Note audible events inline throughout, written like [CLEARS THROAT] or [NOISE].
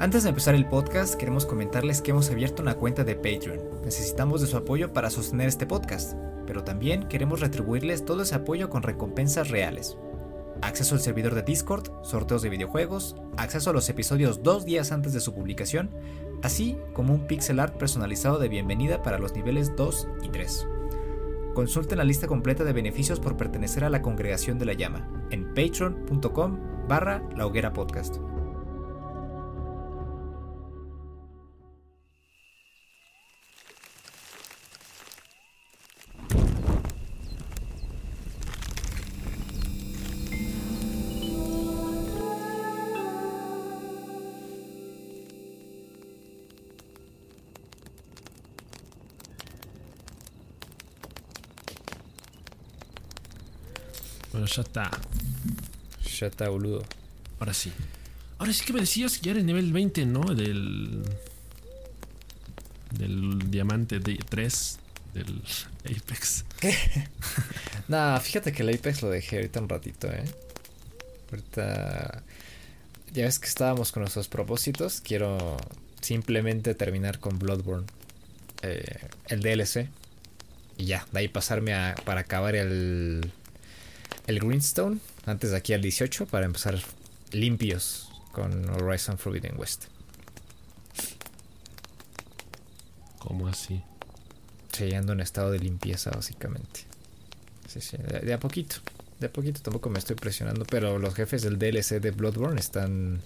Antes de empezar el podcast, queremos comentarles que hemos abierto una cuenta de Patreon. Necesitamos de su apoyo para sostener este podcast, pero también queremos retribuirles todo ese apoyo con recompensas reales. Acceso al servidor de Discord, sorteos de videojuegos, acceso a los episodios dos días antes de su publicación, así como un pixel art personalizado de bienvenida para los niveles 2 y 3. Consulten la lista completa de beneficios por pertenecer a la congregación de la llama en patreon.com barra la hoguera podcast. Ya está. Ya está, boludo. Ahora sí. Ahora sí que me decías que ya eres nivel 20, ¿no? Del. Del diamante de 3 del Apex. [LAUGHS] Nah, fíjate que el Apex lo dejé ahorita un ratito, eh. Ahorita. Ya ves que estábamos con nuestros propósitos. Quiero simplemente terminar con Bloodborne. eh, el DLC. Y ya, de ahí pasarme a, para acabar el. El Greenstone. Antes de aquí al 18. Para empezar limpios con Horizon Forbidden West. ¿Cómo así? Sí, ando en estado de limpieza, básicamente. Sí, sí, de, de a poquito. De a poquito tampoco me estoy presionando, pero los jefes del DLC de Bloodborne están.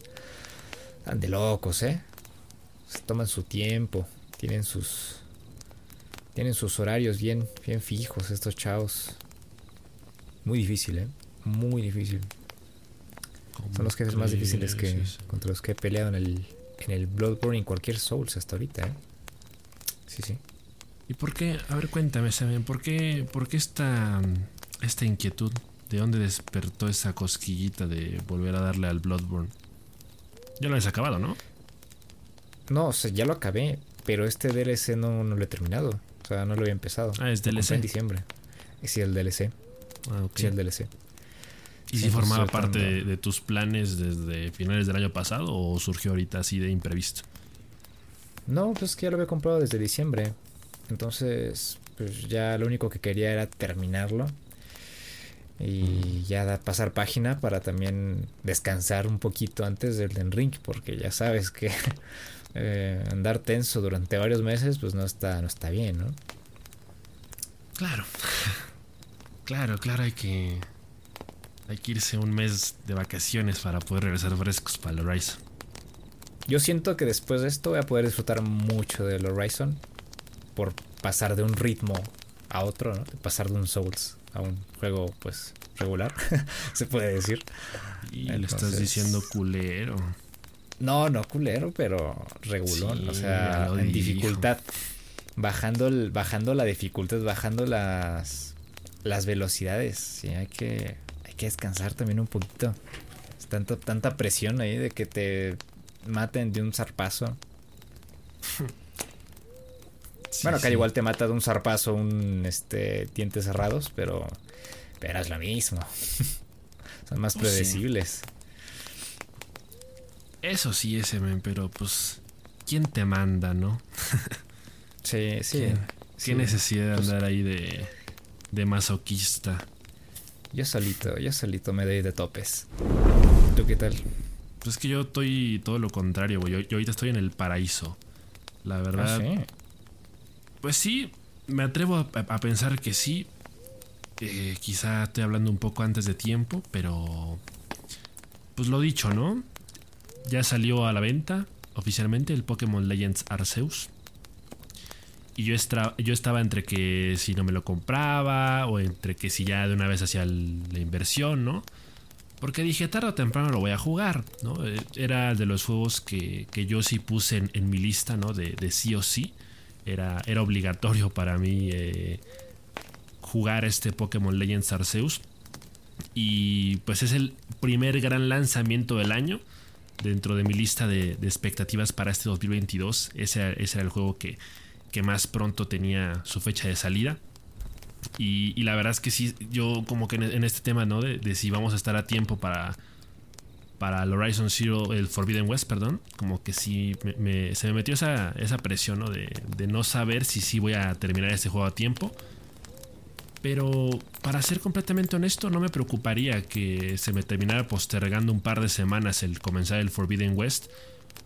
están de locos, ¿eh? Se toman su tiempo. Tienen sus. Tienen sus horarios bien, bien fijos estos chavos. Muy difícil, ¿eh? Muy difícil. ¿Cómo Son los jefes más difíciles que, contra los que he peleado en el, en el Bloodborne y en cualquier Souls hasta ahorita, ¿eh? Sí, sí. ¿Y por qué? A ver, cuéntame, Saben, ¿por qué, por qué esta, esta inquietud? ¿De dónde despertó esa cosquillita de volver a darle al Bloodborne? Ya lo habías acabado, ¿no? No, o sea, ya lo acabé, pero este DLC no, no lo he terminado. O sea, no lo había empezado. Ah, es Lo DLC. en diciembre. Sí, el DLC. Ah. Sí, el DLC. ¿Y Sí, si formaba parte de, de tus planes desde finales del año pasado o surgió ahorita así de imprevisto? No, pues que ya lo había comprado desde diciembre. Entonces, pues ya lo único que quería era terminarlo. Y ya da- pasar página para también descansar un poquito antes del Den Ring. Porque ya sabes que [LAUGHS] eh, andar tenso durante varios meses, pues no está, no está bien, ¿no? Claro. Claro, claro, hay que. Hay que irse un mes de vacaciones para poder regresar frescos para el Horizon. Yo siento que después de esto voy a poder disfrutar mucho del Horizon por pasar de un ritmo a otro, ¿no? De pasar de un Souls a un juego pues regular, [LAUGHS] se puede decir. Y le estás Entonces- diciendo culero. No, no culero, pero regulón, Sí, o sea, en dificultad. Bajando, el, bajando la dificultad, bajando las, las velocidades. Sí, hay que, hay que descansar también un poquito. Es tanto, tanta presión ahí de que te maten de un zarpazo. [LAUGHS] Sí, bueno, acá sí. igual te mata de un zarpazo un este dientes cerrados, pero, pero es lo mismo. [LAUGHS] Son más sí. predecibles. Eso sí, ese men, pero pues. ¿Quién te manda, no? [LAUGHS] Sí, sí. ¿Qué, sí. qué necesidad de Pues- andar ahí de, de masoquista? Yo solito, yo solito me doy de topes. ¿Tú qué tal? Pues es que yo estoy todo lo contrario, güey. Yo, yo ahorita estoy en el paraíso. La verdad, Ah, sí. Pues sí, me atrevo a, a pensar que sí. Eh, quizá estoy hablando un poco antes de tiempo, pero... Pues lo dicho, ¿no? Ya salió a la venta oficialmente el Pokémon Legends Arceus. Y yo, estra- yo estaba entre que si no me lo compraba o entre que si ya de una vez hacía la inversión, ¿no? Porque dije, tarde o temprano lo voy a jugar, ¿no? Eh, Era de los juegos que, que yo sí puse en, en mi lista, ¿no? De, de sí o sí. Era, era obligatorio para mí eh, jugar este Pokémon Legends Arceus. Y pues es el primer gran lanzamiento del año dentro de mi lista de, de expectativas para este 2022. Ese, ese era el juego que, que más pronto tenía su fecha de salida. Y, la verdad es que sí, yo como que en, este tema, ¿no? De, si vamos a estar a tiempo para, para el Horizon Zero, el Forbidden West, perdón, como que sí se me metió esa, esa presión ¿no? De, de, no saber si sí voy a terminar este juego a tiempo. Pero para ser completamente honesto, no me preocuparía que se me terminara postergando un par de semanas el comenzar el Forbidden West.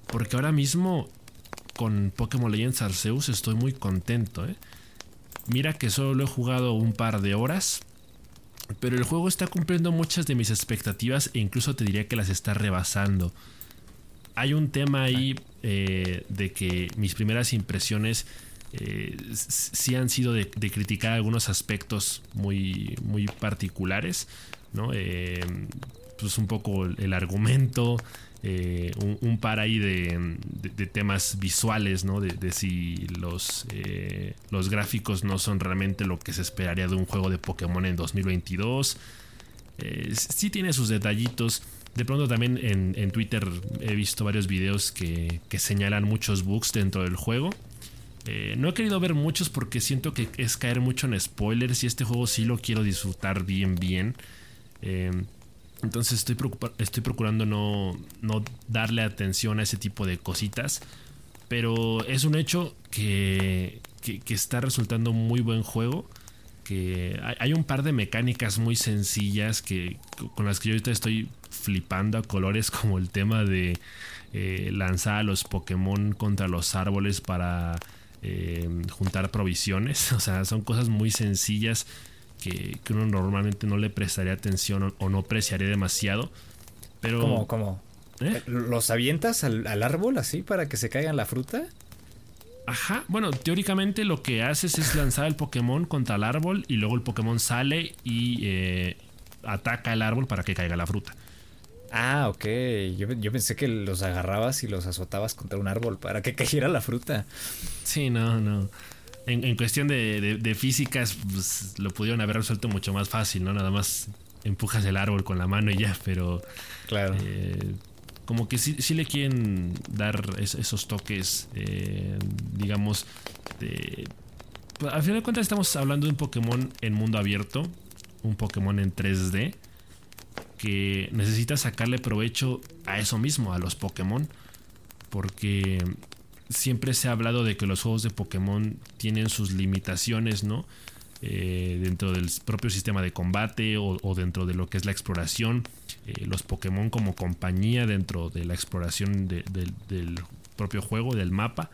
Porque ahora mismo con Pokémon Legends Arceus estoy muy contento. ¿eh? Mira que solo he jugado un par de horas. Pero el juego está cumpliendo muchas de mis expectativas e incluso te diría que las está rebasando. Hay un tema ahí eh, de que mis primeras impresiones eh, sí han sido de, criticar algunos aspectos muy, muy particulares, ¿no? Eh, pues un poco el, argumento, eh, un, par ahí de, temas visuales, ¿no? De, si los, los gráficos no son realmente lo que se esperaría de un juego de Pokémon en 2022. sí tiene sus detallitos. De pronto también en, Twitter he visto varios videos que, que señalan muchos bugs dentro del juego. Eh, no he querido ver muchos porque siento que es caer mucho en spoilers y este juego sí lo quiero disfrutar bien, bien. Entonces estoy, estoy procurando no, darle atención a ese tipo de cositas. Pero es un hecho que, está resultando muy buen juego. Que hay, un par de mecánicas muy sencillas que, con las que yo ahorita estoy flipando a colores, [LAUGHS] como el tema de eh, lanzar a los Pokémon contra los árboles para eh, juntar provisiones. [LAUGHS] O sea, son cosas muy sencillas que, uno normalmente no le prestaría atención o, no apreciaría demasiado. Pero. ¿Cómo? ¿Cómo? ¿Eh? ¿Los avientas al, árbol así para que se caigan la fruta? Ajá, bueno, teóricamente lo que haces es lanzar el Pokémon contra el árbol y luego el Pokémon sale y eh, ataca el árbol para que caiga la fruta. Ah, ok. Yo, pensé que los agarrabas y los azotabas contra un árbol para que [LAUGHS] cayera la fruta. Sí, no, no. En, cuestión de, físicas, pues, lo pudieron haber resuelto mucho más fácil, ¿no? Nada más empujas el árbol con la mano y ya, pero. Claro. Eh, como que sí, le quieren dar esos toques, eh, digamos, de. Pues, al final de cuentas, estamos hablando de un Pokémon en mundo abierto, un Pokémon en 3D que necesita sacarle provecho a eso mismo, a los Pokémon, porque siempre se ha hablado de que los juegos de Pokémon tienen sus limitaciones, ¿no? Eh, dentro del propio sistema de combate o, dentro de lo que es la exploración. Eh, los Pokémon como compañía dentro de la exploración del propio juego, del mapa.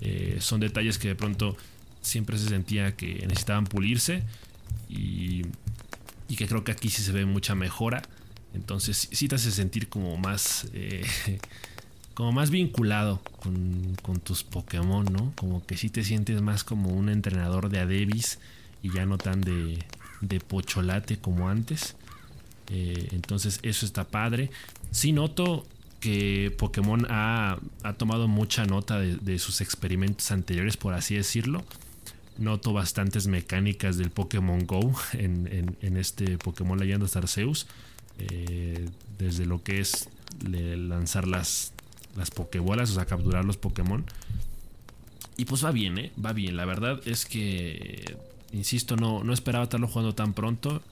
Eh, son detalles que de pronto siempre se sentía que necesitaban pulirse y y que creo que aquí sí se ve mucha mejora. Entonces sí te hace sentir como más... [LAUGHS] Como más vinculado con, tus Pokémon, ¿no? Como que sí te sientes más como un entrenador de Adebis y ya no tan de, de pocholate como antes. Eh, entonces eso está padre. Sí noto que Pokémon ha, tomado mucha nota de, sus experimentos anteriores, por así decirlo noto bastantes mecánicas del Pokémon Go [LAUGHS] en, este Pokémon Leyendas Arceus. Eh, desde lo que es lanzar las, las Pokébolas, o sea, capturar los Pokémon. Y pues va bien, ¿eh? Va bien. La verdad es que, insisto, no, no esperaba estarlo jugando tan pronto.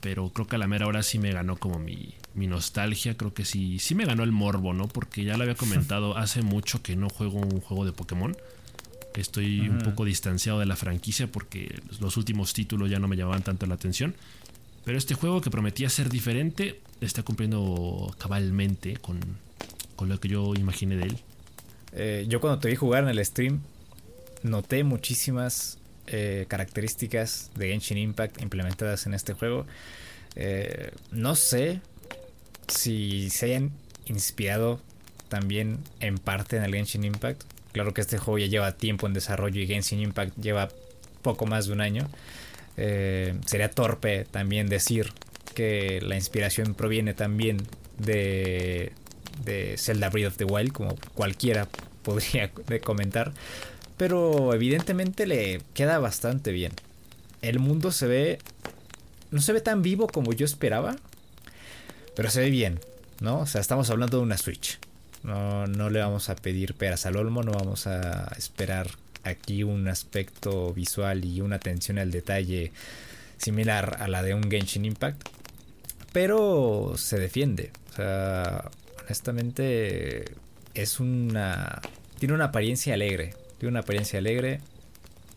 Pero creo que a la mera hora sí me ganó como mi, mi nostalgia. Creo que sí, sí me ganó el morbo, ¿no? Porque ya lo había comentado [LAUGHS] hace mucho que no juego un juego de Pokémon. Estoy un poco distanciado de la franquicia porque los últimos títulos ya no me llamaban tanto la atención. Pero este juego que prometía ser diferente está cumpliendo cabalmente con, lo que yo imaginé de él. Eh, yo cuando te vi jugar en el stream noté muchísimas eh, características de Genshin Impact implementadas en este juego. Eh, no sé si se hayan inspirado también en parte en el Genshin Impact Claro que este juego ya lleva tiempo en desarrollo y Genshin Impact lleva poco más de un año. Sería torpe también decir que la inspiración proviene también de, de Zelda Breath of the Wild, como cualquiera podría [LAUGHS] comentar. Pero evidentemente le queda bastante bien. El mundo se ve. No se ve tan vivo como yo esperaba. Pero se ve bien, ¿no? O sea, estamos hablando de una Switch. No, no le vamos a pedir peras al olmo, no vamos a esperar aquí un aspecto visual y una atención al detalle similar a la de un Genshin Impact. pero se defiende. O sea, honestamente es una... Tiene una apariencia alegre. Tiene una apariencia alegre,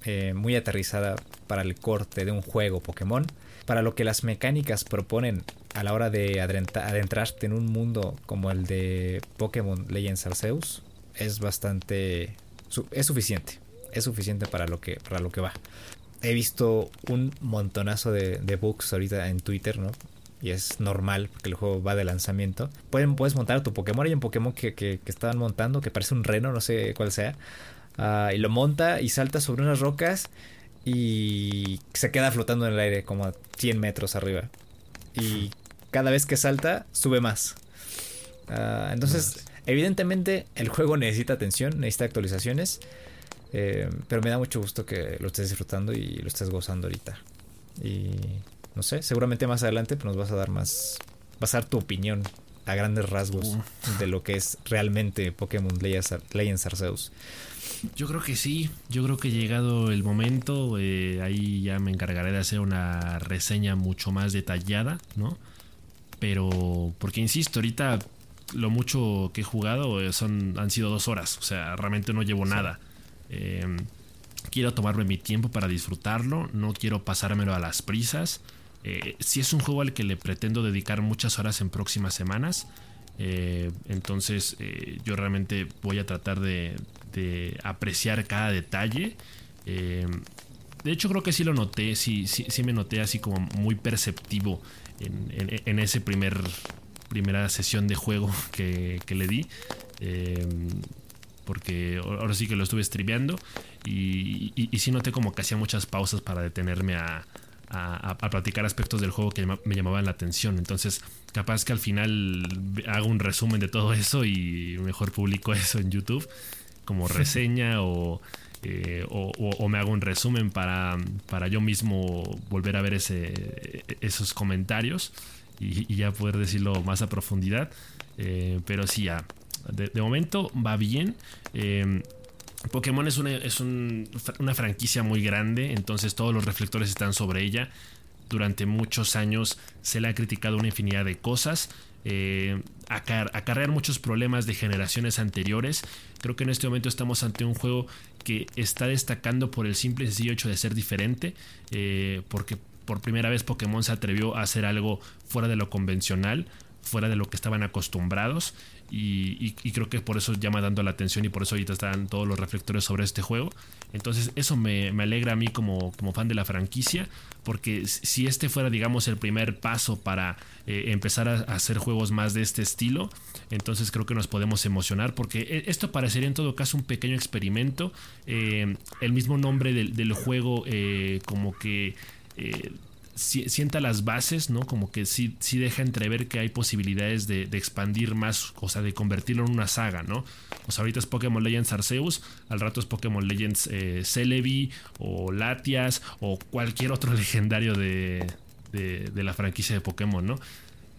eh, muy aterrizada para el corte de un juego Pokémon. Para lo que las mecánicas proponen a la hora de adentrarte en un mundo como el de Pokémon Legends Arceus, es bastante... es suficiente. Es suficiente para lo que, para lo que va. He visto un montonazo de, de bugs ahorita en Twitter, ¿no? Y es normal porque el juego va de lanzamiento. Pueden, puedes montar a tu Pokémon. Hay un Pokémon que, que, estaban montando que parece un reno, no sé cuál sea. Ah, y lo monta y salta sobre unas rocas y se queda flotando en el aire como a 100 metros arriba. Y cada vez que salta, sube más. Ah, entonces, evidentemente, el juego necesita atención, necesita actualizaciones. Eh, pero me da mucho gusto que lo estés disfrutando y lo estés gozando ahorita. Y no sé, seguramente más adelante pues, nos vas a dar más, vas a dar tu opinión a grandes rasgos de lo que es realmente Pokémon Legends Arceus. Yo creo que sí, yo creo que llegado el momento, eh, ahí ya me encargaré de hacer una reseña mucho más detallada, ¿no? Pero, porque insisto, ahorita lo mucho que he jugado eh, son, han sido dos horas, o sea, realmente no llevo nada. Em, quiero tomarme mi tiempo para disfrutarlo, no quiero pasármelo a las prisas. Eh, si es un juego al que le pretendo dedicar muchas horas en próximas semanas, eh, entonces eh, yo realmente voy a tratar de, apreciar cada detalle. de hecho creo que sí lo noté, sí, sí, me noté así como muy perceptivo en, ese primer primera sesión de juego [LAUGHS] que, le di. porque ahora sí que lo estuve streameando y, y sí noté como que hacía muchas pausas para detenerme a, a, platicar aspectos del juego que me llamaban la atención. Entonces, capaz que al final hago un resumen de todo eso y mejor publico [LAUGHS] eso en YouTube como [LAUGHS] reseña eh, o, o, me hago un resumen para, para yo mismo volver a ver ese, esos comentarios y, ya poder decirlo más a profundidad. Eh, pero sí, ya, de, momento va bien. Eh, Pokémon es, una, es una franquicia muy grande, entonces todos los reflectores están sobre ella. Durante muchos años se le ha criticado una infinidad de cosas, eh, acarrear muchos problemas de generaciones anteriores. Creo que en este momento estamos ante un juego que está destacando por el simple y sencillo hecho de ser diferente, eh, porque por primera vez Pokémon se atrevió a hacer algo fuera de lo convencional, fuera de lo que estaban acostumbrados. Y, creo que por eso llama dando la atención y por eso ahorita están todos los reflectores sobre este juego. Entonces eso me, alegra a mí como, fan de la franquicia, porque si este fuera, digamos, el primer paso para eh, empezar a, hacer juegos más de este estilo, entonces creo que nos podemos emocionar, porque e, esto parecería en todo caso un pequeño experimento. Eh, el mismo nombre del, del juego eh, como que sienta las bases, ¿no? Como que sí, sí deja entrever que hay posibilidades de, expandir más, o sea, de convertirlo en una saga, ¿no? O sea, ahorita es Pokémon Legends Arceus, al rato es Pokémon Legends eh, Celebi o Latias o cualquier otro [LAUGHS] legendario de, de la franquicia de Pokémon, ¿no?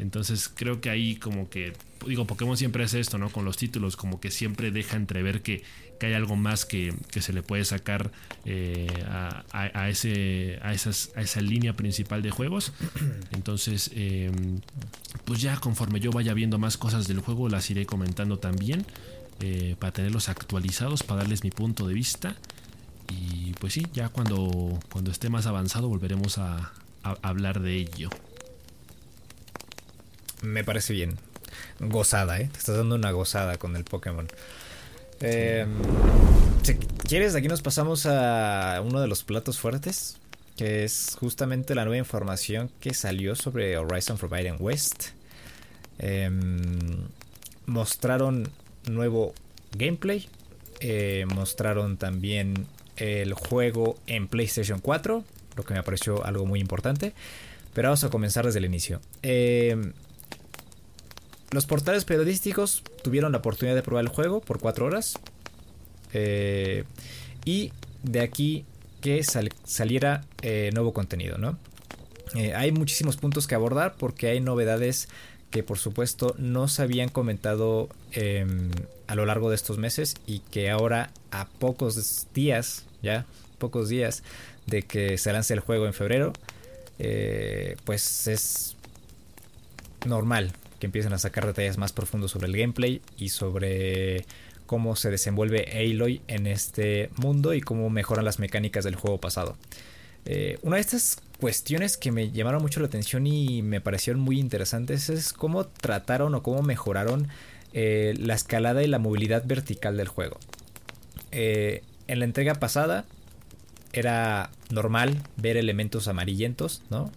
Entonces creo que ahí como que, digo, Pokémon siempre hace esto, ¿no? Con los títulos, como que siempre deja entrever que, que hay algo más que, se le puede sacar eh, a, ese, a, esas, a esa línea principal de juegos. [CLEARS THROAT] Entonces, em, pues ya conforme yo vaya viendo más cosas del juego, las iré comentando también. Eh, para tenerlos actualizados, para darles mi punto de vista. Y pues sí, ya cuando, cuando esté más avanzado volveremos a hablar de ello. Me parece bien. Gozada, ¿eh? Te estás dando una gozada con el Pokémon. Eh, si quieres, aquí nos pasamos a uno de los platos fuertes, que es justamente la nueva información que salió sobre Horizon Forbidden West. Em, mostraron nuevo gameplay, eh, mostraron también el juego en PlayStation 4, lo que me pareció algo muy importante. Pero vamos a comenzar desde el inicio. Eh, los portales periodísticos tuvieron la oportunidad de probar el juego por 4 horas. Eh, y de aquí que saliera eh, nuevo contenido, ¿no? Eh, hay muchísimos puntos que abordar porque hay novedades que por supuesto no se habían comentado em, a lo largo de estos meses y que ahora a pocos días, ya, pocos días de que se lance el juego en febrero, pues es normal que empiecen a sacar detalles más profundos sobre el gameplay y sobre cómo se desenvuelve Aloy en este mundo y cómo mejoran las mecánicas del juego pasado. Eh, una de estas cuestiones que me llamaron mucho la atención y me parecieron muy interesantes es cómo trataron o cómo mejoraron eh, la escalada y la movilidad vertical del juego. Eh, en la entrega pasada era normal ver elementos amarillentos, ¿no?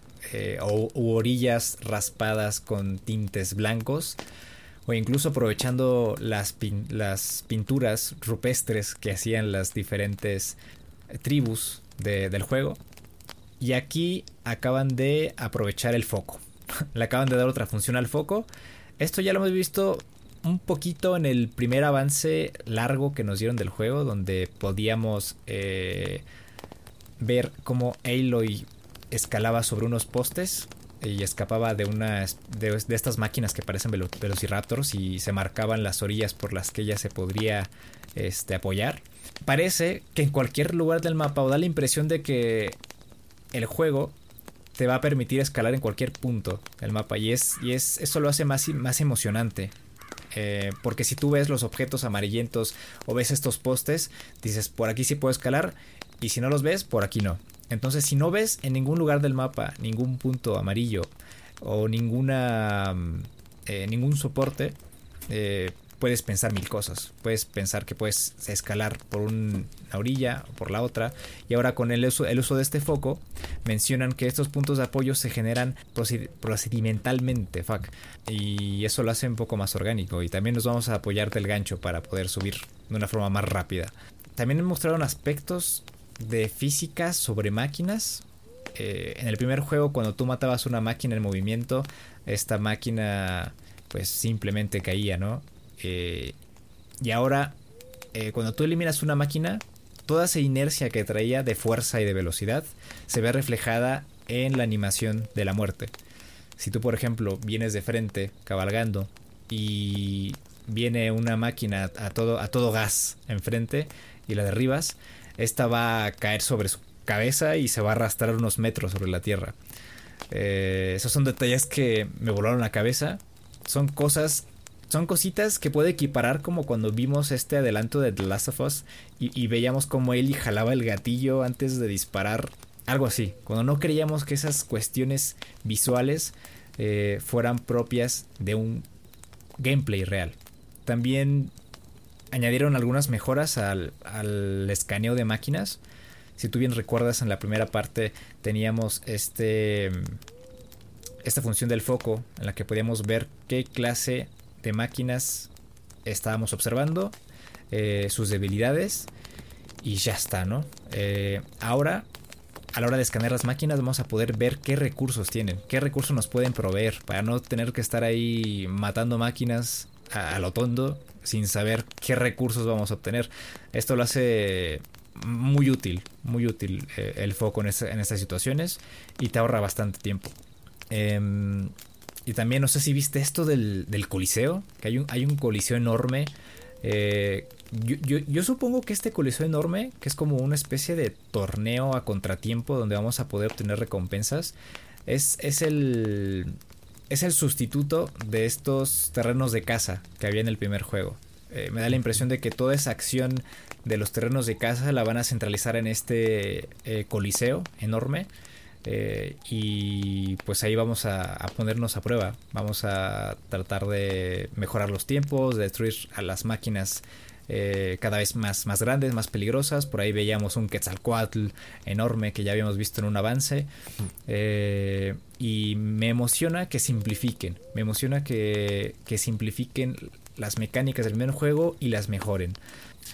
O u orillas raspadas con tintes blancos o incluso aprovechando las, las pinturas rupestres que hacían las diferentes tribus del juego y aquí acaban de aprovechar el foco. [LAUGHS] Le acaban de dar otra función al foco. Esto ya lo hemos visto un poquito en el primer avance largo que nos dieron del juego, donde podíamos eh, ver cómo Aloy escalaba sobre unos postes y escapaba de unas de, estas máquinas que parecen velociraptors y se marcaban las orillas por las que ella se podría este, apoyar. Parece que en cualquier lugar del mapa o da la impresión de que el juego te va a permitir escalar en cualquier punto del mapa y es y es eso lo hace más más emocionante eh, porque si tú ves los objetos amarillentos o ves estos postes dices por aquí sí puedo escalar y si no los ves por aquí no entonces si no ves en ningún lugar del mapa ningún punto amarillo o ninguna mm, eh, ningún soporte eh, puedes pensar mil cosas. Puedes pensar que puedes escalar por una orilla o por la otra. Y ahora con el uso, el uso de este foco, mencionan que estos puntos de apoyo se generan procedimentalmente. Fuck. Y eso lo hace un poco más orgánico. Y también nos vamos a apoyar del gancho para poder subir de una forma más rápida. También mostraron aspectos de física sobre máquinas. Eh, en el primer juego, cuando tú matabas una máquina en movimiento, esta máquina pues simplemente caía, ¿no? Eh, y ahora, eh, cuando tú eliminas una máquina, toda esa inercia que traía de fuerza y de velocidad se ve reflejada en la animación de la muerte. Si tú, por ejemplo, vienes de frente cabalgando y viene una máquina a todo, a todo gas enfrente y la derribas, esta va a caer sobre su cabeza y se va a arrastrar unos metros sobre la tierra. Eh, esos son detalles que me volaron la cabeza. Son cosas son cositas que puede equiparar como cuando vimos este adelanto de The Last of Us y, veíamos como Ellie jalaba el gatillo antes de disparar. Algo así. Cuando no creíamos que esas cuestiones visuales eh, fueran propias de un gameplay real. También añadieron algunas mejoras al, al escaneo de máquinas. Si tú bien recuerdas, en la primera parte teníamos este esta función del foco en la que podíamos ver qué clase de máquinas estábamos observando, eh, sus debilidades y ya está, ¿no? Eh, ahora, a la hora de escanear las máquinas, vamos a poder ver qué recursos tienen, qué recursos nos pueden proveer para no tener que estar ahí matando máquinas a, lo tondo sin saber qué recursos vamos a obtener. Esto lo hace muy útil, muy útil eh, el foco en, estas situaciones y te ahorra bastante tiempo. Em, y también no sé si viste esto del, coliseo, que hay un, hay un coliseo enorme. Eh, yo, supongo que este coliseo enorme, que es como una especie de torneo a contratiempo donde vamos a poder obtener recompensas, es, es el es el sustituto de estos terrenos de caza que había en el primer juego. Eh, me da la impresión de que toda esa acción de los terrenos de caza la van a centralizar en este eh, coliseo enorme eh, y pues ahí vamos a, ponernos a prueba. Vamos a tratar de mejorar los tiempos, de destruir a las máquinas eh, cada vez más, más grandes, más peligrosas. Por ahí veíamos un Quetzalcoatl enorme que ya habíamos visto en un avance. Eh, y me emociona que simplifiquen. Me emociona que, que simplifiquen las mecánicas del primer juego y las mejoren.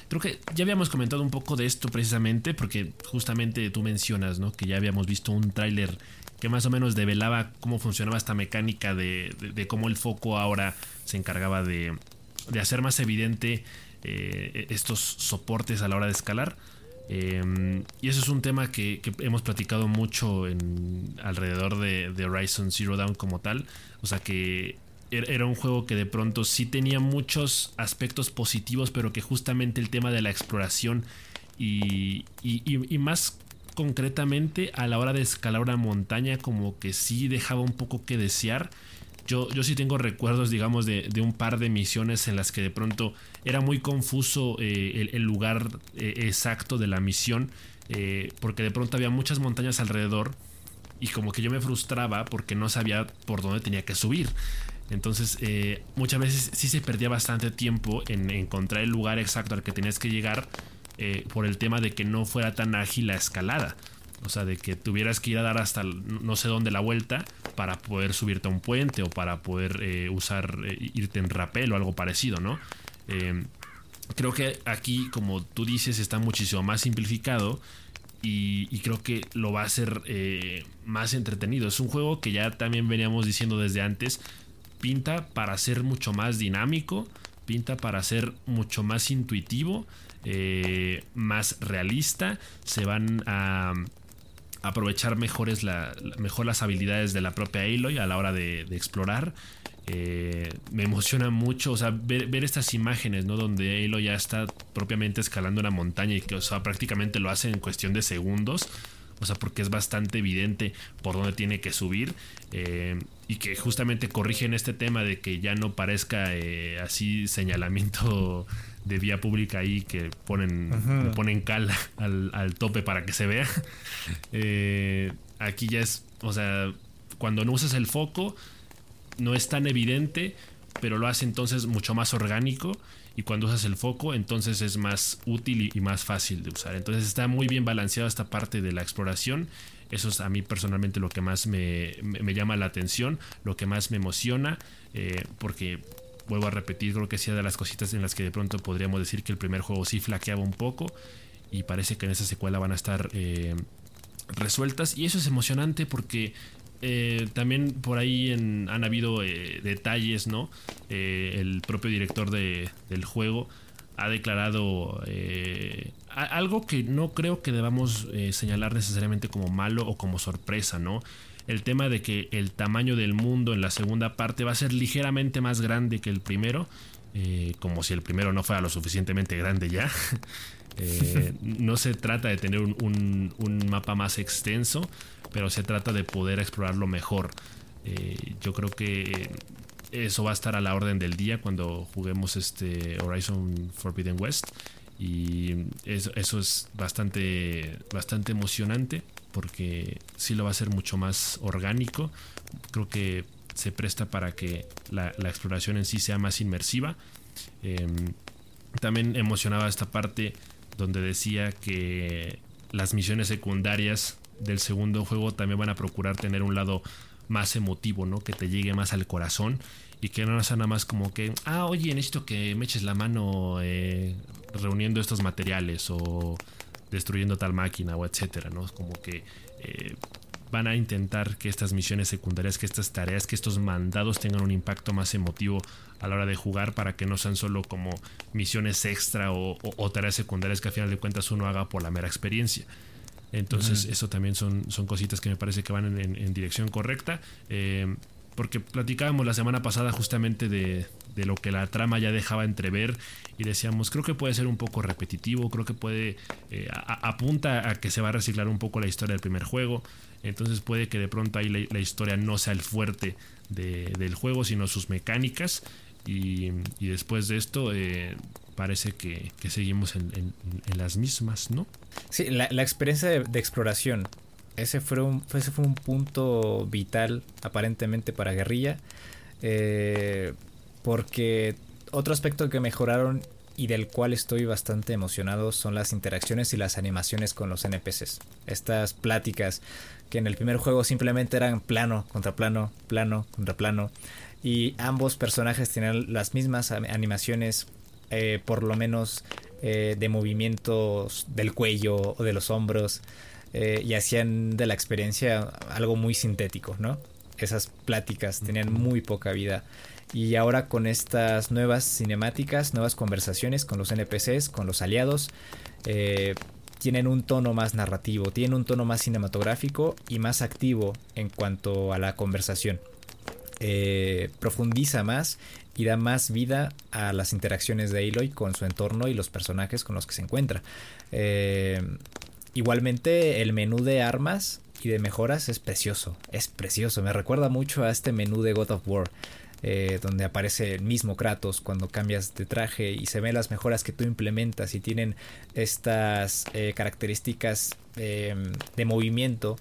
Creo que ya habíamos comentado un poco de esto precisamente porque justamente tú mencionas, ¿no? Que ya habíamos visto un tráiler que más o menos develaba cómo funcionaba esta mecánica de, cómo el foco ahora se encargaba de, hacer más evidente eh, estos soportes a la hora de escalar. Em, y eso es un tema que, hemos platicado mucho alrededor de, Horizon Zero Dawn como tal. O sea que era un juego que de pronto sí tenía muchos aspectos positivos, pero que justamente el tema de la exploración y, y, más concretamente a la hora de escalar una montaña como que sí dejaba un poco que desear. Yo, yo sí tengo recuerdos, digamos, de, un par de misiones en las que de pronto era muy confuso eh, el, lugar eh, exacto de la misión, eh, porque de pronto había muchas montañas alrededor y como que yo me frustraba porque no sabía por dónde tenía que subir. Entonces, muchas veces sí se perdía bastante tiempo en encontrar el lugar exacto al que tenías que llegar por el tema de que no fuera tan ágil la escalada. O sea, de que tuvieras que ir a dar hasta no sé dónde la vuelta para poder subirte a un puente o para poder eh, usar, eh, irte en rapel o algo parecido, ¿no? Eh, creo que aquí, como tú dices, está muchísimo más simplificado y, creo que lo va a hacer más entretenido. Es un juego que ya también veníamos diciendo desde antes, pinta para ser mucho más dinámico, pinta para ser mucho más intuitivo. más realista se van a aprovechar mejores la, mejor las habilidades de la propia Aloy a la hora de, explorar. Eh, me emociona mucho, o sea, ver, estas imágenes, ¿no? Donde Aloy ya está propiamente escalando una montaña y que, o sea, prácticamente lo hace en cuestión de segundos. O sea, porque es bastante evidente por dónde tiene que subir. Eh, y que justamente corrigen este tema de que ya no parezca eh, así señalamiento de vía pública ahí que ponen, ponen cal al, tope para que se vea. Eh, aquí ya es, o sea, cuando no usas el foco, no es tan evidente, pero lo hace entonces mucho más orgánico. Y cuando usas el foco, entonces es más útil y, más fácil de usar. Entonces está muy bien balanceado esta parte de la exploración. Eso es a mí personalmente lo que más me, llama la atención, lo que más me emociona, eh, porque vuelvo a repetir, creo que sea de las cositas en las que de pronto podríamos decir que el primer juego sí flaqueaba un poco y parece que en esa secuela van a estar eh, resueltas y eso es emocionante porque eh, también por ahí han habido eh, detalles, ¿no? el propio director del juego ha declarado algo que no creo que debamos señalar necesariamente como malo o como sorpresa, ¿no? El tema de que el tamaño del mundo en la segunda parte va a ser ligeramente más grande que el primero, eh, como si el primero no fuera lo suficientemente grande ya. [LAUGHS] Eh, no se trata de tener un, mapa más extenso, pero se trata de poder explorarlo mejor. Eh, yo creo que eso va a estar a la orden del día cuando juguemos este Horizon Forbidden West. Y eso, eso es bastante, bastante emocionante porque sí lo va a hacer mucho más orgánico. Creo que se presta para que la, exploración en sí sea más inmersiva. Em, también emocionaba esta parte donde decía que las misiones secundarias del segundo juego también van a procurar tener un lado más emotivo, ¿no? Que te llegue más al corazón y que no sea nada más como que, ah, oye, necesito que me eches la mano eh, reuniendo estos materiales o destruyendo tal máquina o etcétera, ¿no? Como que eh, van a intentar que estas misiones secundarias, que estas tareas, que estos mandados tengan un impacto más emotivo a la hora de jugar para que no sean solo como misiones extra o, tareas secundarias que a final de cuentas uno haga por la mera experiencia. Entonces, eso también son, son cositas que me parece que van en, dirección correcta. Eh, porque platicábamos la semana pasada justamente de, de lo que la trama ya dejaba entrever y decíamos, creo que puede ser un poco repetitivo, creo que puede, eh, apunta a que se va a reciclar un poco la historia del primer juego, entonces puede que de pronto ahí la, historia no sea el fuerte del juego, sino sus mecánicas y, después de esto... Eh, parece que, seguimos en, las mismas, ¿no? Sí, la, experiencia de, exploración. Ese fue, un, ese fue un punto vital aparentemente para Guerrilla. Eh, porque otro aspecto que mejoraron y del cual estoy bastante emocionado son las interacciones y las animaciones con los NPCs. Estas pláticas que en el primer juego simplemente eran plano contra plano, plano contra plano. Y ambos personajes tenían las mismas animaciones, eh, por lo menos eh, de movimientos del cuello o de los hombros. Eh, y hacían de la experiencia algo muy sintético, ¿no? Esas pláticas tenían muy poca vida. Y ahora con estas nuevas cinemáticas, nuevas conversaciones con los NPCs, con los aliados, eh, tienen un tono más narrativo, tienen un tono más cinematográfico y más activo en cuanto a la conversación. Eh, profundiza más y da más vida a las interacciones de Aloy con su entorno y los personajes con los que se encuentra. Eh, igualmente el menú de armas y de mejoras es precioso, es precioso. Me recuerda mucho a este menú de God of War. Eh, donde aparece el mismo Kratos cuando cambias de traje y se ven las mejoras que tú implementas y tienen estas eh, características em, de movimiento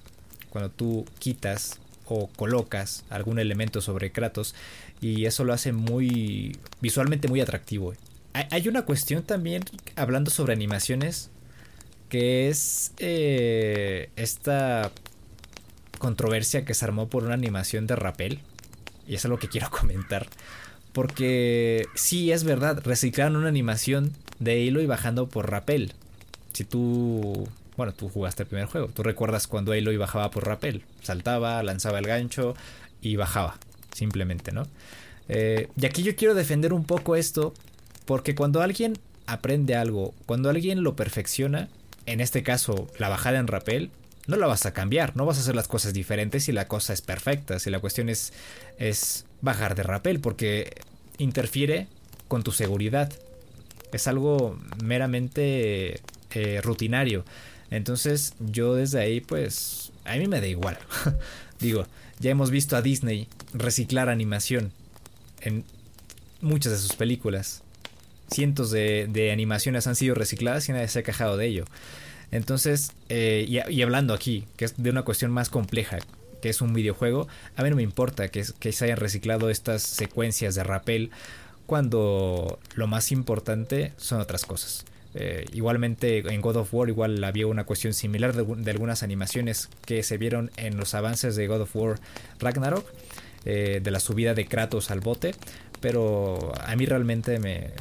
cuando tú quitas o colocas algún elemento sobre Kratos y eso lo hace muy visualmente muy atractivo. Hay una cuestión también hablando sobre animaciones que es eh, esta controversia que se armó por una animación de Rappel y es lo que quiero [LAUGHS] comentar. Porque sí, es verdad, reciclaron una animación de Halo y bajando por rappel. Si tú, bueno, tú jugaste el primer juego, tú recuerdas cuando Halo y bajaba por rappel. Saltaba, lanzaba el gancho y bajaba, simplemente, ¿no? Eh, y aquí yo quiero defender un poco esto, porque cuando alguien aprende algo, cuando alguien lo perfecciona, en este caso la bajada en rappel, no la vas a cambiar, no vas a hacer las cosas diferentes si la cosa es perfecta, si la cuestión es, es bajar de rappel, porque interfiere con tu seguridad. Es algo meramente eh, rutinario. Entonces yo desde ahí pues a mí me da igual. [LAUGHS] Digo, ya hemos visto a Disney reciclar animación en muchas de sus películas. Cientos de, de animaciones han sido recicladas y nadie se ha quejado de ello. Entonces, eh, y, hablando aquí, que es de una cuestión más compleja, que es un videojuego, a mí no me importa que, se hayan reciclado estas secuencias de rappel cuando lo más importante son otras cosas. Eh, igualmente en God of War igual había una cuestión similar de, algunas animaciones que se vieron en los avances de God of War Ragnarok, eh, de la subida de Kratos al bote, pero a mí realmente me,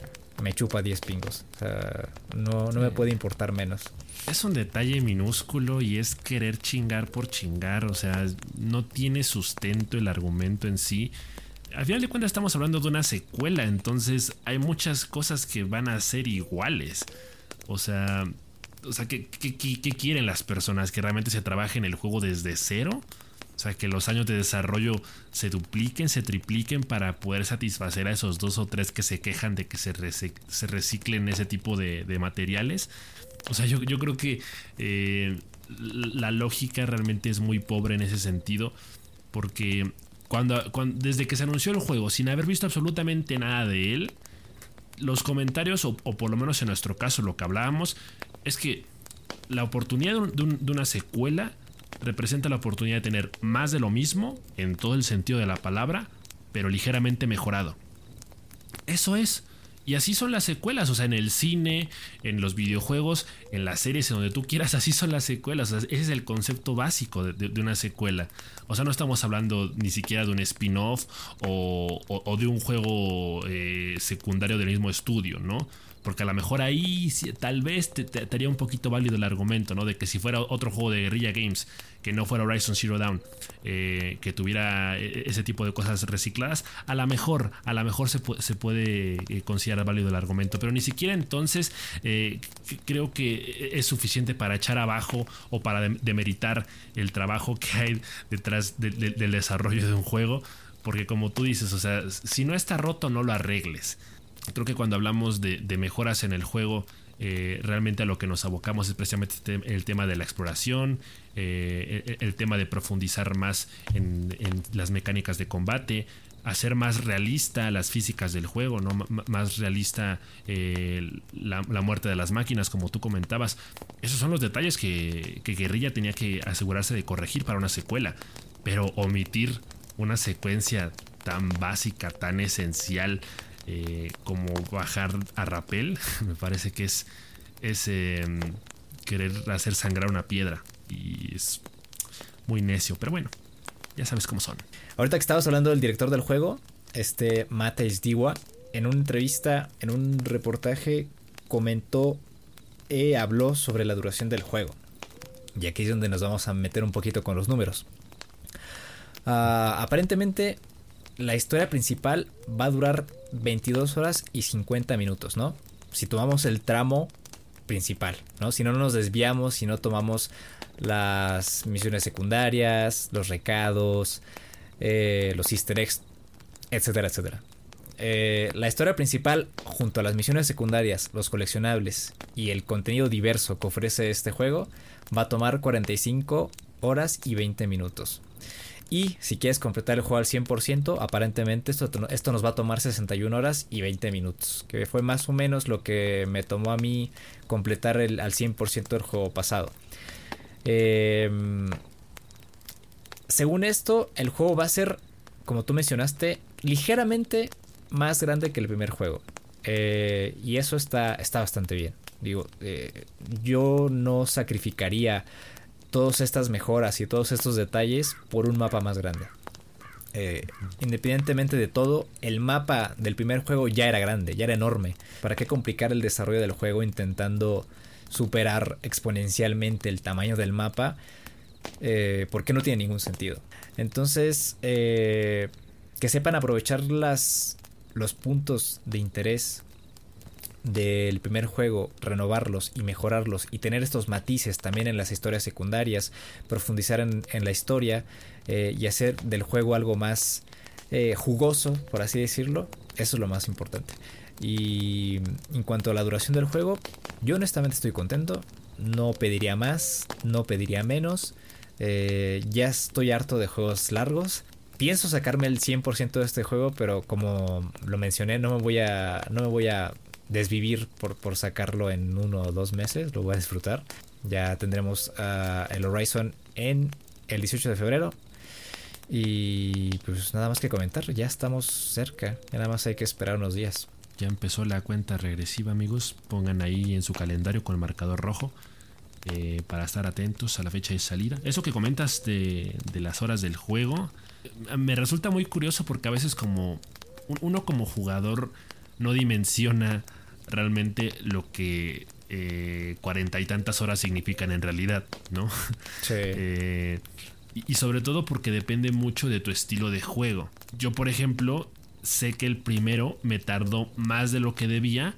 me chupa 10 pingos. O sea, no, no me puede importar menos es un detalle minúsculo y es querer chingar por chingar, o sea, no tiene sustento el argumento en sí. Al final de cuentas estamos hablando de una secuela, entonces hay muchas cosas que van a ser iguales. O sea, o sea ¿qué, quieren las personas? ¿Que realmente se trabaje en el juego desde cero? O sea, que los años de desarrollo se dupliquen, se tripliquen para poder satisfacer a esos dos o tres que se quejan de que se, reciclen ese tipo de, materiales. O sea, yo, creo que eh, la lógica realmente es muy pobre en ese sentido. Porque cuando, desde que se anunció el juego, sin haber visto absolutamente nada de él, los comentarios, o, por lo menos en nuestro caso, lo que hablábamos, es que la oportunidad de, una secuela representa la oportunidad de tener más de lo mismo, en todo el sentido de la palabra, pero ligeramente mejorado. Eso es. Y así son las secuelas, o sea, en el cine, en los videojuegos, en las series, en donde tú quieras, así son las secuelas. ese es el concepto básico de, una secuela. O sea, no estamos hablando ni siquiera de un spin-off o, de un juego eh, secundario del mismo estudio, ¿no? Porque a lo mejor ahí tal vez te, haría un poquito válido el argumento, ¿no? De que si fuera otro juego de Guerrilla Games, que no fuera Horizon Zero Dawn, eh, que tuviera eh, ese tipo de cosas recicladas, a lo mejor, a lo mejor se, se puede eh, considerar válido el argumento. Pero ni siquiera entonces creo que es suficiente para echar abajo o para demeritar el trabajo que hay detrás del desarrollo de un juego. Porque como tú dices, o sea, si no está roto, no lo arregles. Creo que cuando hablamos de, mejoras en el juego, eh, realmente a lo que nos abocamos es precisamente el tema de la exploración, eh, el, tema de profundizar más en, las mecánicas de combate, hacer más realista las físicas del juego, ¿no? más realista eh, la, muerte de las máquinas, como tú comentabas. Esos son los detalles que, que Guerrilla tenía que asegurarse de corregir para una secuela, pero omitir una secuencia tan básica, tan esencial, eh, como bajar a rapel, [LAUGHS] me parece que es, em, querer hacer sangrar una piedra. Y es muy necio, pero bueno, ya sabes cómo son. Ahorita que estabas hablando del director del juego, este Matej Diwa, en una entrevista, en un reportaje, comentó y habló sobre la duración del juego. Y aquí es donde nos vamos a meter un poquito con los números. Ah, aparentemente la historia principal va a durar 22 horas y 50 minutos, ¿no? Si tomamos el tramo principal, ¿no? Si no nos desviamos, si no tomamos las misiones secundarias, los recados, eh, los easter eggs, etcétera, etcétera. Eh, la historia principal, junto a las misiones secundarias, los coleccionables y el contenido diverso que ofrece este juego, va a tomar 45 horas y 20 minutos. Y si quieres completar el juego al 100%, aparentemente esto, esto nos va a tomar 61 horas y 20 minutos. Que fue más o menos lo que me tomó a mí completar el, al 100% el juego pasado. Em, según esto, el juego va a ser, como tú mencionaste, ligeramente más grande que el primer juego. Eh, y eso está, está bastante bien. Digo, eh, yo no sacrificaría todas estas mejoras y todos estos detalles por un mapa más grande. Eh, independientemente de todo, el mapa del primer juego ya era grande, ya era enorme. ¿Para qué complicar el desarrollo del juego intentando superar exponencialmente el tamaño del mapa? Eh, porque no tiene ningún sentido. Entonces, eh, que sepan aprovechar las, los puntos de interés del primer juego, renovarlos y mejorarlos y tener estos matices también en las historias secundarias, profundizar en, la historia eh, y hacer del juego algo más eh, jugoso, por así decirlo, eso es lo más importante. Y en cuanto a la duración del juego, yo honestamente estoy contento, no pediría más, no pediría menos, eh, ya estoy harto de juegos largos. Pienso sacarme el 100% de este juego, pero como lo mencioné, no me voy a, no me voy a desvivir por, por sacarlo en uno o dos meses, lo voy a disfrutar. Ya tendremos uh, el Horizon en el 18 de febrero. Y pues nada más que comentar, ya estamos cerca, nada más hay que esperar unos días. Ya empezó la cuenta regresiva amigos, pongan ahí en su calendario con el marcador rojo eh, para estar atentos a la fecha de salida. Eso que comentas de, de las horas del juego, me resulta muy curioso porque a veces como uno como jugador no dimensiona realmente lo que eh, cuarenta y tantas horas significan en realidad, ¿no? [LAUGHS] Sí. Eh, y, sobre todo porque depende mucho de tu estilo de juego. Yo, por ejemplo, sé que el primero me tardó más de lo que debía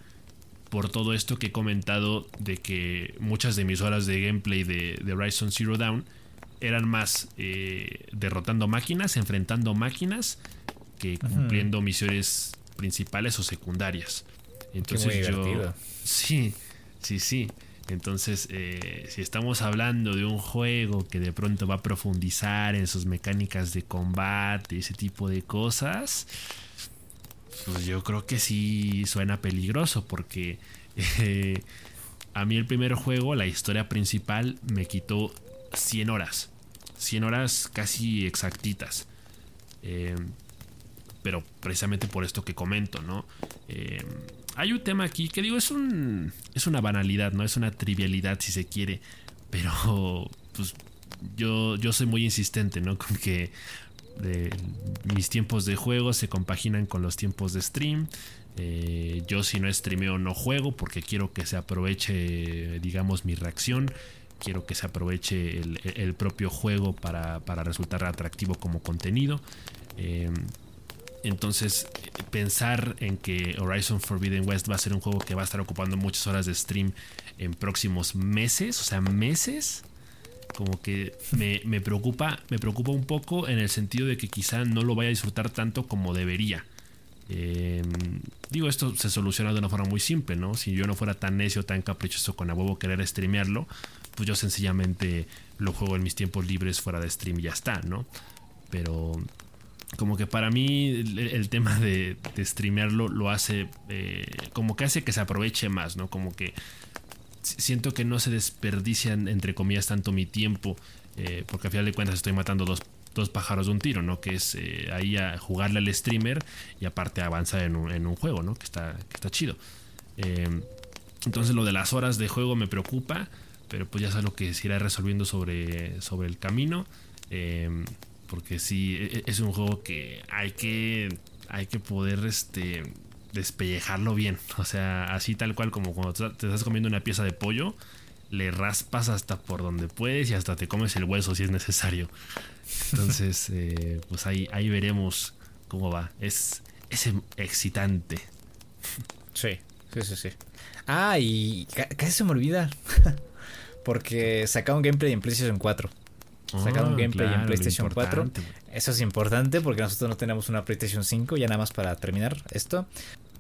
por todo esto que he comentado de que muchas de mis horas de gameplay de, de Horizon Zero Dawn eran más eh, derrotando máquinas, enfrentando máquinas, que cumpliendo misiones principales o secundarias. Entonces yo... Sí, sí, sí. Entonces, eh, si estamos hablando de un juego que de pronto va a profundizar en sus mecánicas de combate, ese tipo de cosas, pues yo creo que sí suena peligroso porque eh, a mí el primer juego, la historia principal, me quitó 100 horas. 100 horas casi exactitas. Eh, pero precisamente por esto que comento, ¿no? Hay un tema aquí que digo, es un. es una banalidad, ¿no? Es una trivialidad si se quiere. Pero. Pues. Yo, yo soy muy insistente, ¿no? Con que mis tiempos de juego se compaginan con los tiempos de stream. Eh, yo si no streameo no juego porque quiero que se aproveche, digamos, mi reacción. Quiero que se aproveche el, propio juego para, para, resultar atractivo como contenido. Eh, entonces, pensar en que Horizon Forbidden West va a ser un juego que va a estar ocupando muchas horas de stream en próximos meses, o sea, meses, como que me, preocupa, me preocupa un poco en el sentido de que quizá no lo vaya a disfrutar tanto como debería. Em, digo, esto se soluciona de una forma muy simple, ¿no? Si yo no fuera tan necio, tan caprichoso con a huevo querer streamearlo, pues yo sencillamente lo juego en mis tiempos libres fuera de stream y ya está, ¿no? Pero como que para mí el, tema de, de, streamearlo lo hace eh, como que hace que se aproveche más, ¿no? Como que siento que no se desperdician entre comillas tanto mi tiempo eh, porque al final de cuentas estoy matando dos, pájaros de un tiro, ¿no? Que es eh, ahí a jugarle al streamer y aparte avanzar en un, en un juego, ¿no? Que está, que está chido. entonces lo de las horas de juego me preocupa, pero pues ya es algo que se irá resolviendo sobre, sobre el camino. Porque sí, e, e, es un juego que hay que, hay que poder este, despellejarlo bien. [LAUGHS] O sea, así tal cual como cuando te estás comiendo una pieza de pollo, le raspas hasta por donde puedes y hasta te comes el hueso si es necesario. Entonces, [LAUGHS] eh, pues ahí, ahí veremos cómo va. Es, es excitante. Sí, sí, sí, sí. Ah, y casi se me olvida. [LAUGHS] Porque sacaron gameplay en PlayStation 4 sacar un ah, gameplay en PlayStation 4. Eso es importante porque nosotros no tenemos una PlayStation 5. Ya nada más para terminar esto.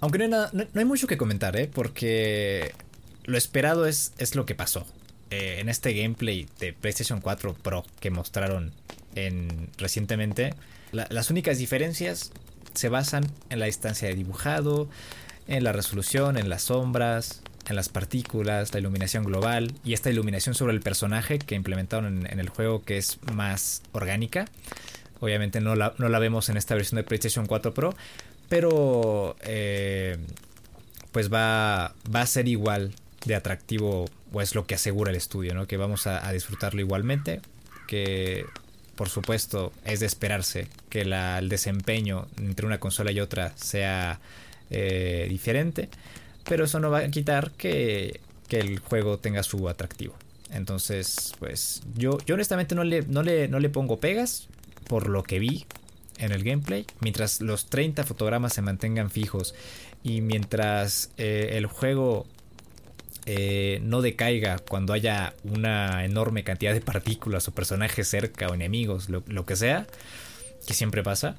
Aunque no hay, no, hay mucho que comentar, ¿eh? Porque lo esperado es, es lo que pasó. eh, en este gameplay de PlayStation 4 Pro que mostraron en, recientemente, las únicas diferencias se basan en la distancia de dibujado, en la resolución, en las sombras, en las partículas, la iluminación global y esta iluminación sobre el personaje que implementaron en, el juego que es más orgánica. Obviamente no la, no la, vemos en esta versión de PlayStation 4 Pro, pero eh, pues va, va a ser igual de atractivo, o es lo que asegura el estudio, que vamos a, disfrutarlo igualmente, que por supuesto es de esperarse que el desempeño entre una consola y otra sea eh, diferente, pero eso no va a quitar que, el juego tenga su atractivo. Entonces, pues yo, yo honestamente no le, no, le, no le pongo pegas por lo que vi en el gameplay. Mientras los 30 fotogramas se mantengan fijos y mientras eh, el juego eh, no decaiga cuando haya una enorme cantidad de partículas o personajes cerca o enemigos, lo, que sea, que siempre pasa,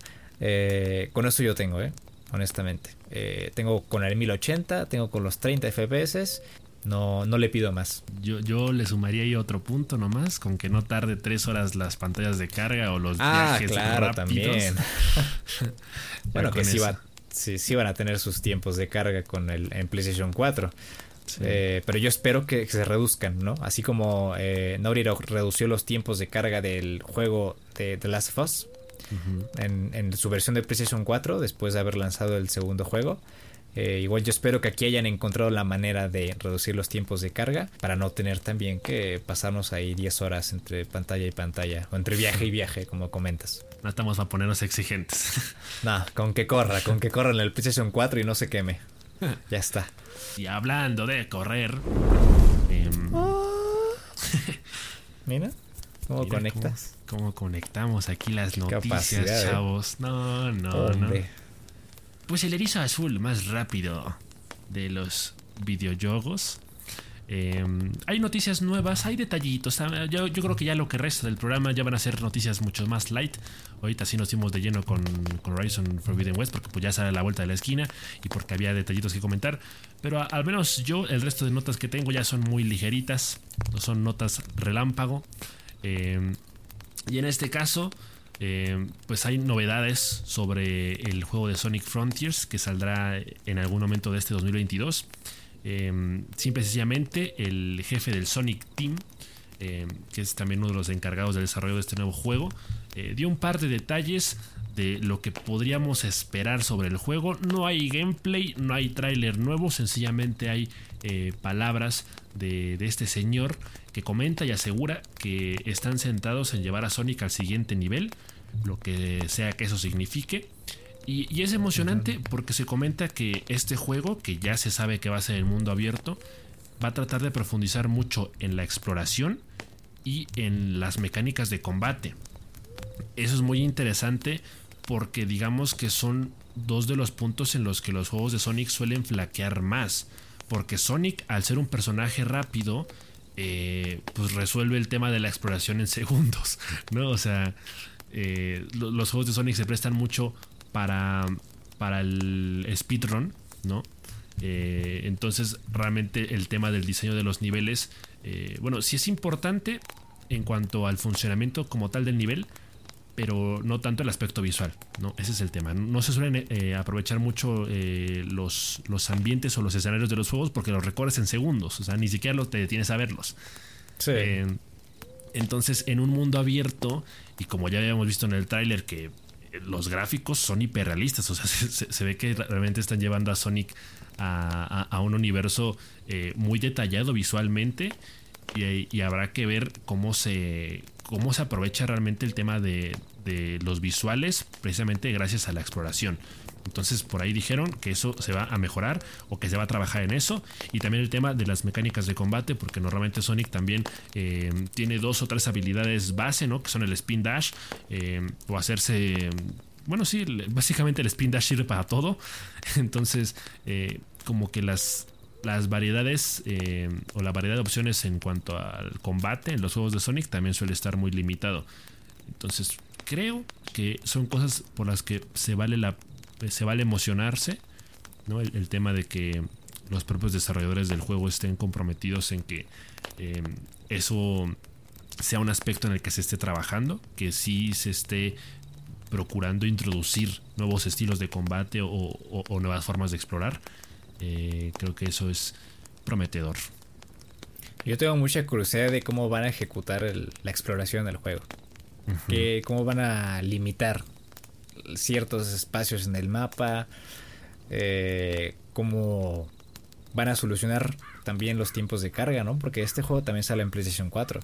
con eso yo tengo, ¿eh? Honestamente. Eh, tengo con el 1080, tengo con los 30 FPS. No, no le pido más. Yo, yo le sumaría ahí otro punto nomás, con que no tarde tres horas las pantallas de carga o los ah, viajes claro, también. [LAUGHS] bueno, que sí, va, sí, van a tener sus tiempos de carga con el en PlayStation 4. Eh, pero yo espero que, se reduzcan, ¿no? Así como eh, Naughty redució los tiempos de carga del juego de The Last of Us en, su versión de PlayStation 4 después de haber lanzado el segundo juego. Eh, igual yo espero que aquí hayan encontrado la manera de reducir los tiempos de carga para no tener también que pasarnos ahí 10 horas entre pantalla y pantalla o entre viaje y [LAUGHS] viaje como comentas. No estamos a ponernos exigentes. [LAUGHS] No, con que corra, con que corra en el PlayStation 4 y no se queme. Ya [LAUGHS] está. Y hablando de correr... Em, Mira, ¿cómo conectas? cómo conectamos aquí las noticias, ¿eh? chavos. No, no, no. Pues el erizo azul más rápido de los videojuegos. Em, hay noticias nuevas, hay detallitos. Ah, yo, yo, creo que ya lo que resta del programa ya van a ser noticias mucho más light. Ahorita sí nos dimos de lleno con, con Horizon Forbidden West porque pues ya sale a la vuelta de la esquina y porque había detallitos que comentar. Pero al menos yo, el resto de notas que tengo ya son muy ligeritas. No son notas relámpago. Eh, y en este caso, eh, pues hay novedades sobre el juego de Sonic Frontiers que saldrá en algún momento de este 2022. Eh, simple y sencillamente, el jefe del Sonic Team, eh, que es también uno de los encargados del desarrollo de este nuevo juego, dio un par de detalles de lo que podríamos esperar sobre el juego. No hay gameplay, no hay tráiler nuevo, sencillamente hay palabras de, de este señor que comenta y asegura que están sentados en llevar a Sonic al siguiente nivel, lo que sea que eso signifique. Y, es emocionante porque se comenta que este juego, que ya se sabe que va a ser el mundo abierto, va a tratar de profundizar mucho en la exploración y en las mecánicas de combate. Eso es muy interesante porque digamos que son dos de los puntos en los que los juegos de Sonic suelen flaquear más. Porque Sonic, al ser un personaje rápido, eh, pues resuelve el tema de la exploración en [LAUGHS] segundos, ¿no? O sea, eh, los juegos de Sonic se prestan mucho para, para el speedrun, ¿no? Eh, entonces, realmente el tema del diseño de los niveles, bueno, sí es importante en cuanto al funcionamiento como tal del nivel, pero no tanto el aspecto visual, ¿no? Ese es el tema. No se suelen eh, aprovechar mucho eh, los, los ambientes o los escenarios de los juegos porque los recorres en segundos, o sea, ni siquiera lo te detienes a verlos. Sí. Eh, entonces, en un mundo abierto, y como ya habíamos visto en el tráiler que los gráficos son hiperrealistas, o sea, [LAUGHS] se, ve que realmente están llevando a Sonic a, a, un universo muy detallado visualmente y, habrá que ver cómo se, cómo se aprovecha realmente el tema de, los visuales precisamente gracias a la exploración. Entonces por ahí dijeron que eso se va a mejorar o que se va a trabajar en eso. Y también el tema de las mecánicas de combate, porque normalmente Sonic también eh, tiene dos o tres habilidades base, ¿no? Que son el spin dash eh, o hacerse... Bueno, sí, básicamente el spin dash sirve para todo. [LAUGHS] Entonces, eh, como que las, las variedades eh, o la variedad de opciones en cuanto al combate en los juegos de Sonic también suele estar muy limitado. Entonces creo que son cosas por las que se vale la se vale emocionarse, ¿no? El, tema de que los propios desarrolladores del juego estén comprometidos en que em, eso sea un aspecto en el que se esté trabajando, que sí se esté procurando introducir nuevos estilos de combate o, nuevas formas de explorar. Eh, creo que eso es prometedor. Yo tengo mucha curiosidad de cómo van a ejecutar la exploración del juego. que, cómo van a limitar ciertos espacios en el mapa. Eh, cómo van a solucionar también los tiempos de carga, ¿no? Porque este juego también sale en PlayStation 4.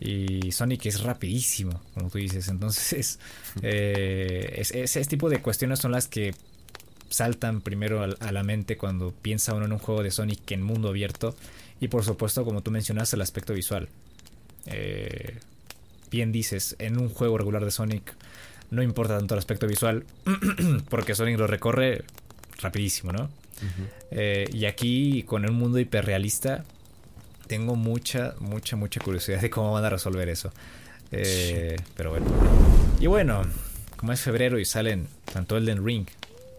Y Sonic es rapidísimo, como tú dices. Entonces, [LAUGHS] eh, ese tipo de cuestiones son las que saltan primero a, la mente cuando piensa uno en un juego de Sonic en mundo abierto. Y por supuesto, como tú mencionas, el aspecto visual. Eh, bien dices, en un juego regular de Sonic no importa tanto el aspecto visual, [CLEARS THROAT] porque Sonic lo recorre rapidísimo, ¿no? Eh, y aquí, con un mundo hiperrealista, tengo mucha, mucha, mucha curiosidad de cómo van a resolver eso. Eh, pero bueno. Y bueno, como es febrero y salen tanto Elden Ring,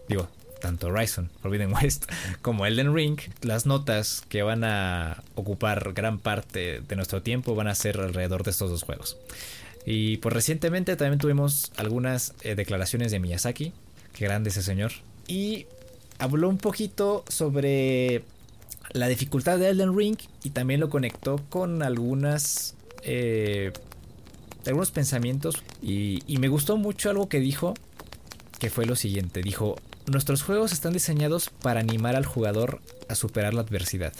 digo, tanto Horizon Forbidden [LAUGHS] West como Elden Ring, las notas que van a ocupar gran parte de nuestro tiempo van a ser alrededor de estos dos juegos. Y pues recientemente también tuvimos algunas eh, declaraciones de Miyazaki, que grande ese señor, y habló un poquito sobre la dificultad de Elden Ring y también lo conectó con algunas eh, algunos pensamientos y, y me gustó mucho algo que dijo que fue lo siguiente dijo nuestros juegos están diseñados para animar al jugador a superar la adversidad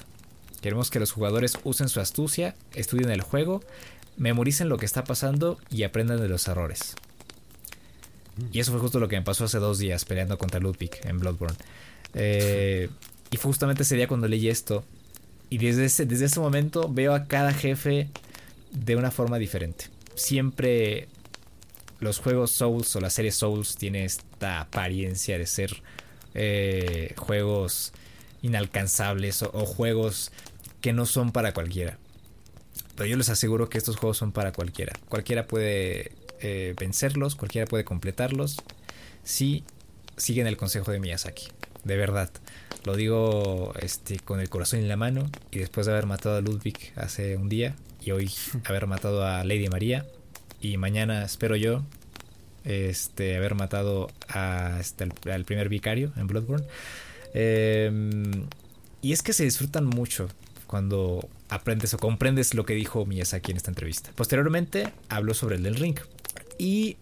queremos que los jugadores usen su astucia estudien el juego memoricen lo que está pasando y aprendan de los errores y eso fue justo lo que me pasó hace dos días peleando contra Ludwig en Bloodborne eh, y justamente ese día cuando leí esto. Y desde ese, desde ese momento veo a cada jefe de una forma diferente. Siempre los juegos Souls o la serie Souls tiene apariencia de ser eh, juegos inalcanzables o, juegos que no son para cualquiera. Pero yo les aseguro que estos juegos son para cualquiera. Cualquiera puede eh, vencerlos, cualquiera puede completarlos si siguen el consejo de Miyazaki. De verdad. Lo digo este, con el corazón en la mano y después de haber matado a Ludwig hace un día y hoy [LAUGHS] haber matado a Lady María y mañana espero yo este, haber matado este, al, primer vicario en Bloodborne. Em, y es que se disfrutan mucho cuando aprendes o comprendes lo que dijo Miyazaki en esta entrevista. Posteriormente habló sobre el del ring y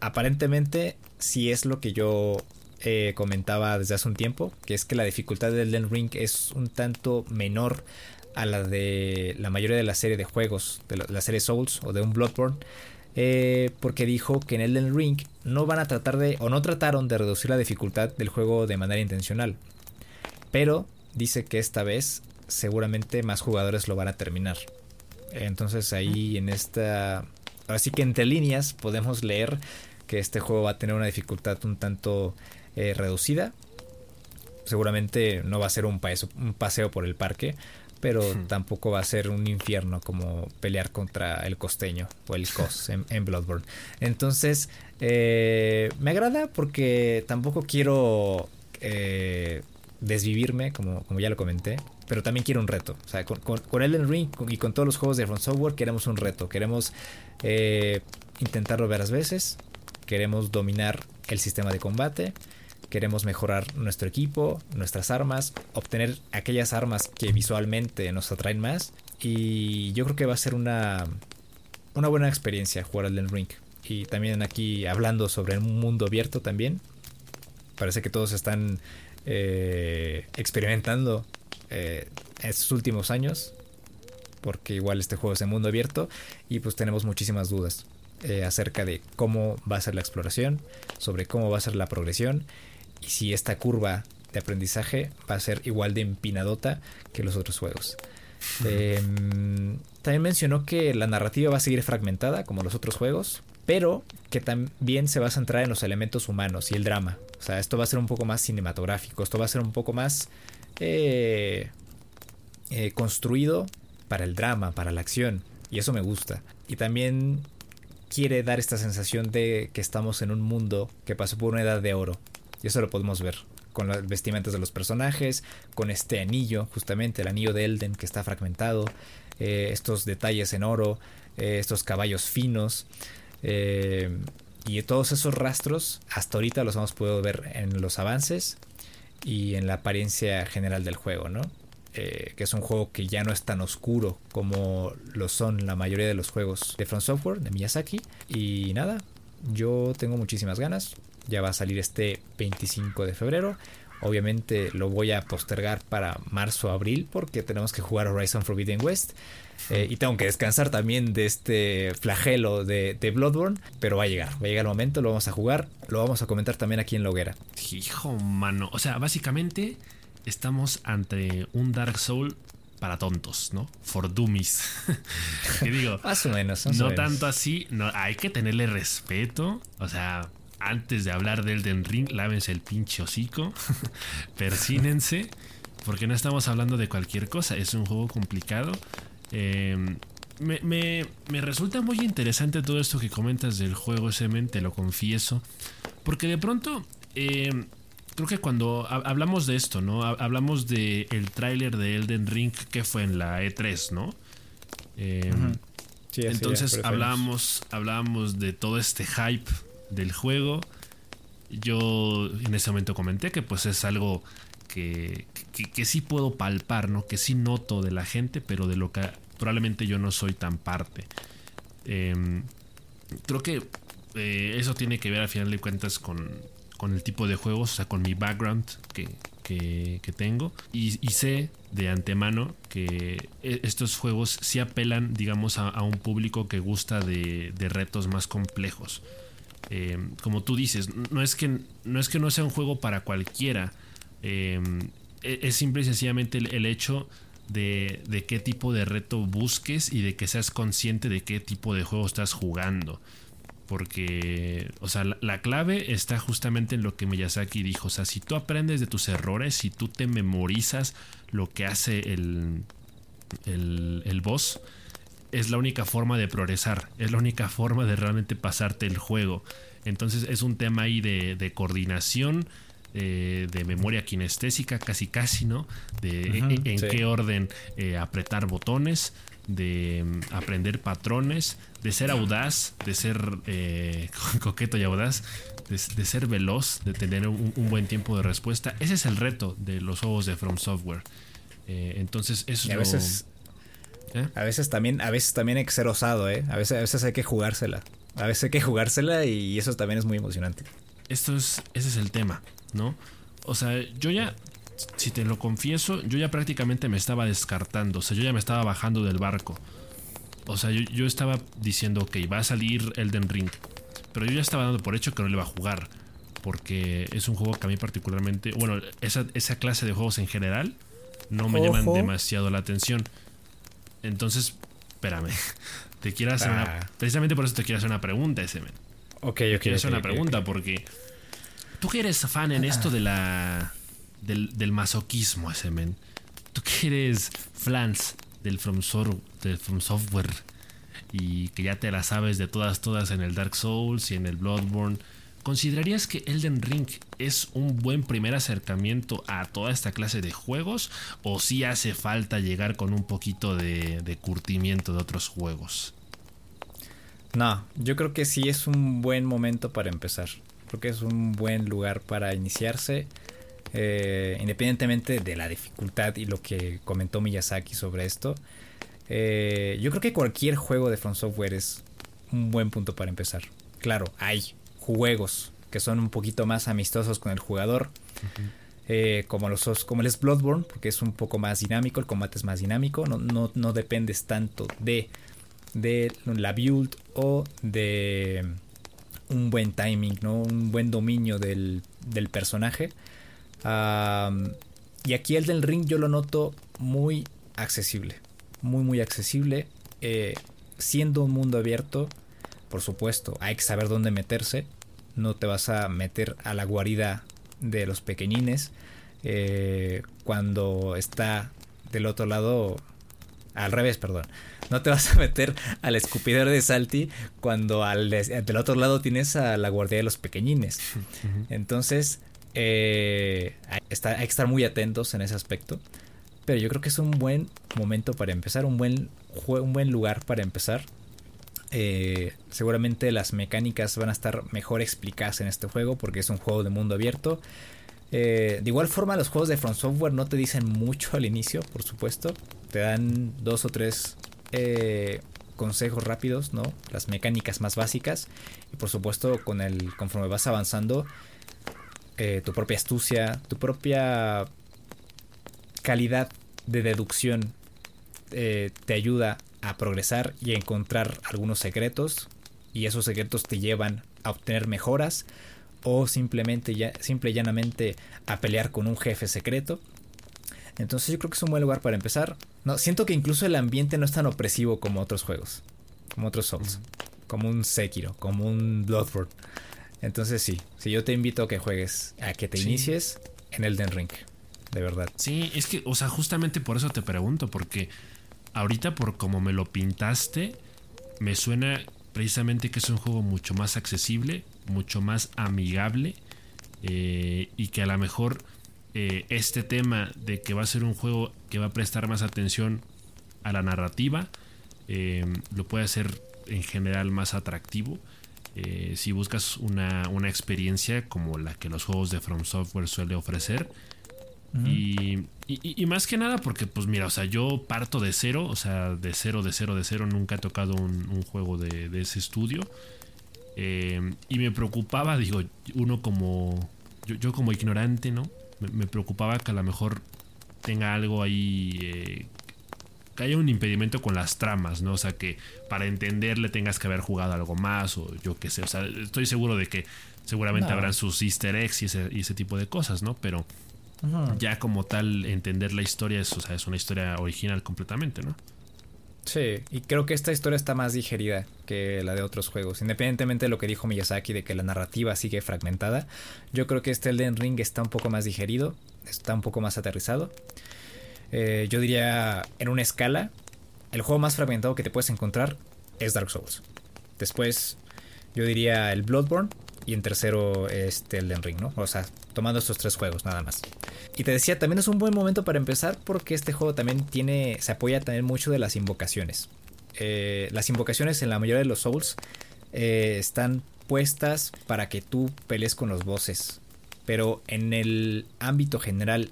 aparentemente si es lo que yo eh, comentaba desde hace un tiempo, que es que la dificultad del Elden Ring es un tanto menor a la de la mayoría de la serie de juegos, de la, serie Souls o de un Bloodborne. Eh, porque dijo que en Elden Ring no van a tratar de, o no trataron de reducir la dificultad del juego de manera intencional. Pero dice que esta vez seguramente más jugadores lo van a terminar. Entonces ahí en esta... Así que entre líneas podemos leer que este juego va a tener una dificultad un tanto eh, reducida. Seguramente no va a ser un un paseo por el parque, pero tampoco va a ser un infierno como pelear contra el costeño o el cos [LAUGHS] en, Bloodborne. Entonces, eh, me agrada porque tampoco quiero eh, desvivirme, como, como ya lo comenté, pero también quiero un reto. O sea, con, con, Elden Ring y con todos los juegos de From Software queremos un reto. Queremos intentarlo varias veces. Queremos dominar el sistema de combate queremos mejorar nuestro equipo, nuestras armas, obtener aquellas armas que visualmente nos atraen más. Y yo creo que va a ser una, una buena experiencia jugar al Ring. Y también aquí hablando sobre un mundo abierto también. Parece que todos están eh, experimentando eh, estos últimos años. Porque igual este juego es de mundo abierto. Y pues tenemos muchísimas dudas. Eh, acerca de cómo va a ser la exploración, sobre cómo va a ser la progresión y si esta curva de aprendizaje va a ser igual de empinadota que los otros juegos. Em, también mencionó que la narrativa va a seguir fragmentada como los otros juegos, pero que también se va a centrar en los elementos humanos y el drama. O sea, esto va a ser un poco más cinematográfico, esto va a ser un poco más eh, eh, construido para el drama, para la acción, y eso me gusta. Y también quiere dar esta sensación de que estamos en un mundo que pasó por una edad de oro, y eso lo podemos ver con las vestimentas de los personajes, con este anillo, justamente el anillo de Elden que está fragmentado, eh, estos detalles en oro, eh, estos caballos finos. Eh, y todos esos rastros hasta ahorita los hemos podido ver en los avances y en la apariencia general del juego, ¿no? que es un juego que ya no es tan oscuro como lo son la mayoría de los juegos de From Software, de Miyazaki. Y nada, yo tengo muchísimas ganas. Ya va a salir este 25 de febrero. Obviamente lo voy a postergar para marzo o abril porque tenemos que jugar Horizon Forbidden West. Eh, y tengo que descansar también de este flagelo de, de, Bloodborne. Pero va a llegar, va a llegar el momento, lo vamos a jugar. Lo vamos a comentar también aquí en la hoguera. Hijo mano. O sea, básicamente estamos ante un Dark Soul para tontos, ¿no? For dummies. [LAUGHS] que digo, más o menos. no tanto así, no, hay que tenerle respeto. O sea, antes de hablar del Elden Ring, lávense el pinche hocico, [LAUGHS] persínense, porque no estamos hablando de cualquier cosa, es un juego complicado. Em, me, resulta muy interesante todo esto que comentas del juego, Semen, te lo confieso, porque de pronto... Em, creo que cuando hablamos de esto, ¿no? Hablamos del el tráiler de Elden Ring que fue en la E3, ¿no? Em, entonces hablamos, hablamos de todo este hype del juego. Yo en ese momento comenté que pues es algo que, que, sí puedo palpar, ¿no? Que sí noto de la gente, pero de lo que probablemente yo no soy tan parte. Em, creo que eh, eso tiene que ver al final de cuentas con, con el tipo de juegos, o sea, con mi background que, que, tengo. Y, sé de antemano que e, estos juegos sí apelan, digamos, a, un público que gusta de, de retos más complejos. Eh, como tú dices, no es, que, no es que no sea un juego para cualquiera. Eh, e, es simple y sencillamente el, hecho de, qué tipo de reto busques y de que seas consciente de qué tipo de juego estás jugando. Porque, o sea, la, clave está justamente en lo que Miyazaki dijo. O sea, si tú aprendes de tus errores, si tú te memorizas lo que hace el, el, el boss, es la única forma de progresar, es la única forma de realmente pasarte el juego. Entonces es un tema ahí de, coordinación, eh, de memoria kinestésica, casi casi, ¿no? De en, qué orden eh, apretar botones, de mm, aprender patrones, de ser audaz, de ser eh, [LAUGHS] coqueto y audaz, de, ser veloz, de tener un, buen tiempo de respuesta. Ese es el reto de los juegos de From Software. entonces eso es veces ¿Eh? A veces también, a veces también hay que ser osado, ¿eh? A veces, a veces hay que jugársela. A veces hay que jugársela y eso también es muy emocionante. Esto es, ese es el tema, ¿no? O sea, yo ya, si te lo confieso, yo ya prácticamente me estaba descartando. O sea, yo ya me estaba bajando del barco. O sea, yo, estaba diciendo, ok, va a salir Elden Ring. Pero yo ya estaba dando por hecho que no le va a jugar. Porque es un juego que a mí particularmente, bueno, esa, esa clase de juegos en general no me llaman demasiado la atención. Entonces, espérame. [LAUGHS] Te quiero hacer una. Ah. Precisamente por eso te quiero hacer una pregunta, ese men. Ok, ok. quiero hacer una pregunta porque. Tú que eres fan en esto de la. Del, masoquismo, ese men. Tú que eres flans del From, del From Software y que ya te la sabes de todas, todas en el Dark Souls y en el Bloodborne ¿Considerarías que Elden Ring es un buen primer acercamiento a toda esta clase de juegos? ¿O si hace falta llegar con un poquito de, curtimiento de otros juegos? No, yo creo que sí es un buen momento para empezar. Creo que es un buen lugar para iniciarse. Eh, independientemente de la dificultad y lo que comentó Miyazaki sobre esto. Eh, yo creo que cualquier juego de From Software es un buen punto para empezar. Claro, hay juegos que son un poquito más amistosos con el jugador. Eh, como los como el Bloodborne, porque es un poco más dinámico, el combate es más dinámico, no, no, no dependes tanto de, de la build o de un buen timing, ¿no? un buen dominio del, del personaje. y aquí el del ring yo lo noto muy accesible, muy muy accesible, eh, siendo un mundo abierto, por supuesto, hay que saber dónde meterse, no te vas a meter a la guarida de los pequeñines eh, cuando está del otro lado al revés, perdón. No te vas a meter al escupidor de Salty cuando al del otro lado tienes a la guardia de los pequeñines. Entonces, Eh, está, hay que estar muy atentos en ese aspecto. Pero yo creo que es un buen momento para empezar, un buen, un buen lugar para empezar. Eh, seguramente las mecánicas van a estar mejor explicadas en este juego porque es un juego de mundo abierto. Eh, de igual forma, los juegos de From Software no te dicen [LAUGHS] mucho al inicio, por supuesto. Te dan dos o tres eh, consejos rápidos, ¿no? Las mecánicas más básicas. Y por supuesto, con el, conforme vas avanzando, tu propia astucia, tu propia calidad de deducción te ayuda a progresar y a encontrar algunos secretos y esos secretos te llevan a obtener mejoras o simplemente ya, simple y llanamente a pelear con un jefe secreto. Entonces yo creo que es un buen lugar para empezar. No, siento que incluso el ambiente no es tan opresivo como otros juegos, como otros Souls, como un Sekiro, como un Bloodborne. Entonces sí, si yo te invito a que juegues, a que te inicies en Elden Ring, de verdad. Sí, es que, o sea, justamente por eso te pregunto, porque ahorita por como me lo pintaste, me suena precisamente que es un juego mucho más accesible, mucho más amigable eh, y que a lo mejor eh, este tema de que va a ser un juego que va a prestar más atención a la narrativa eh, lo puede hacer en general más atractivo. si buscas una, una, experiencia como la que los juegos de From Software suele ofrecer, y, más que nada porque, pues mira, o sea, yo parto de cero, o sea, de cero, de cero, de cero, nunca he tocado un, juego de, ese estudio. Eh, y me preocupaba, digo, uno como, yo, como ignorante, ¿no? Me, preocupaba que a lo mejor tenga algo ahí, eh, que haya un impedimento con las tramas, ¿no? O sea, que para entenderle tengas que haber jugado algo más o yo qué sé, o sea, estoy seguro de que seguramente habrán sus easter eggs y ese, y ese tipo de cosas, ¿no? Pero ya como tal entender la historia es, o sea, es una historia original completamente, ¿no? Sí, y creo que esta historia está más digerida que la de otros juegos. Independientemente de lo que dijo Miyazaki de que la narrativa sigue fragmentada, yo creo que este Elden Ring está un poco más digerido, está un poco más aterrizado. Eh, yo diría, en una escala, el juego más fragmentado que te puedes encontrar es Dark Souls. Después, yo diría el Bloodborne, y en tercero este Elden Ring, ¿no? O sea, tomando estos tres juegos nada más. Y te decía, también es un buen momento para empezar porque este juego también tiene, se apoya también mucho de las invocaciones. Eh, las invocaciones en la mayoría de los Souls eh, están puestas para que tú pelees con los bosses. Pero en el ámbito general,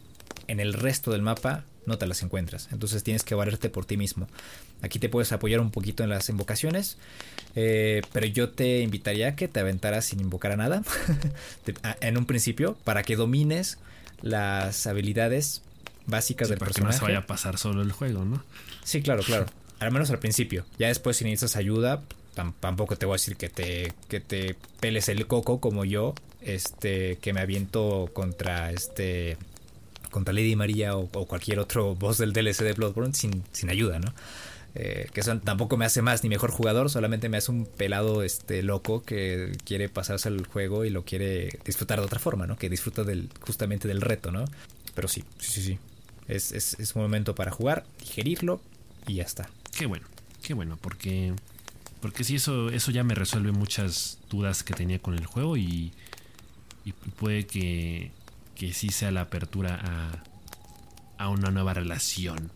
en el resto del mapa, no te las encuentras. Entonces tienes que valerte por ti mismo. Aquí te puedes apoyar un poquito en las invocaciones. Eh, pero yo te invitaría a que te aventaras sin invocar a nada. [LAUGHS] en un principio. Para que domines las habilidades básicas del personaje. Que no se vaya a pasar solo el juego, ¿no? Sí, claro, claro. Al menos al principio. Ya después si necesitas ayuda, tampoco te voy a decir que te, que te peles el coco como yo. Este, que me aviento contra este contra Lady María o, cualquier otro boss del DLC de Bloodborne sin, sin ayuda, ¿no? Eh, que eso tampoco me hace más ni mejor jugador, solamente me hace un pelado este loco que quiere pasarse al juego y lo quiere disfrutar de otra forma, ¿no? Que disfruta del, justamente del reto, ¿no? Pero sí, sí, sí, sí. Es, es, es un momento para jugar, digerirlo y ya está. Qué bueno, qué bueno, porque porque sí, eso, eso ya me resuelve muchas dudas que tenía con el juego y, y puede que, que sí sea la apertura a, a una nueva relación.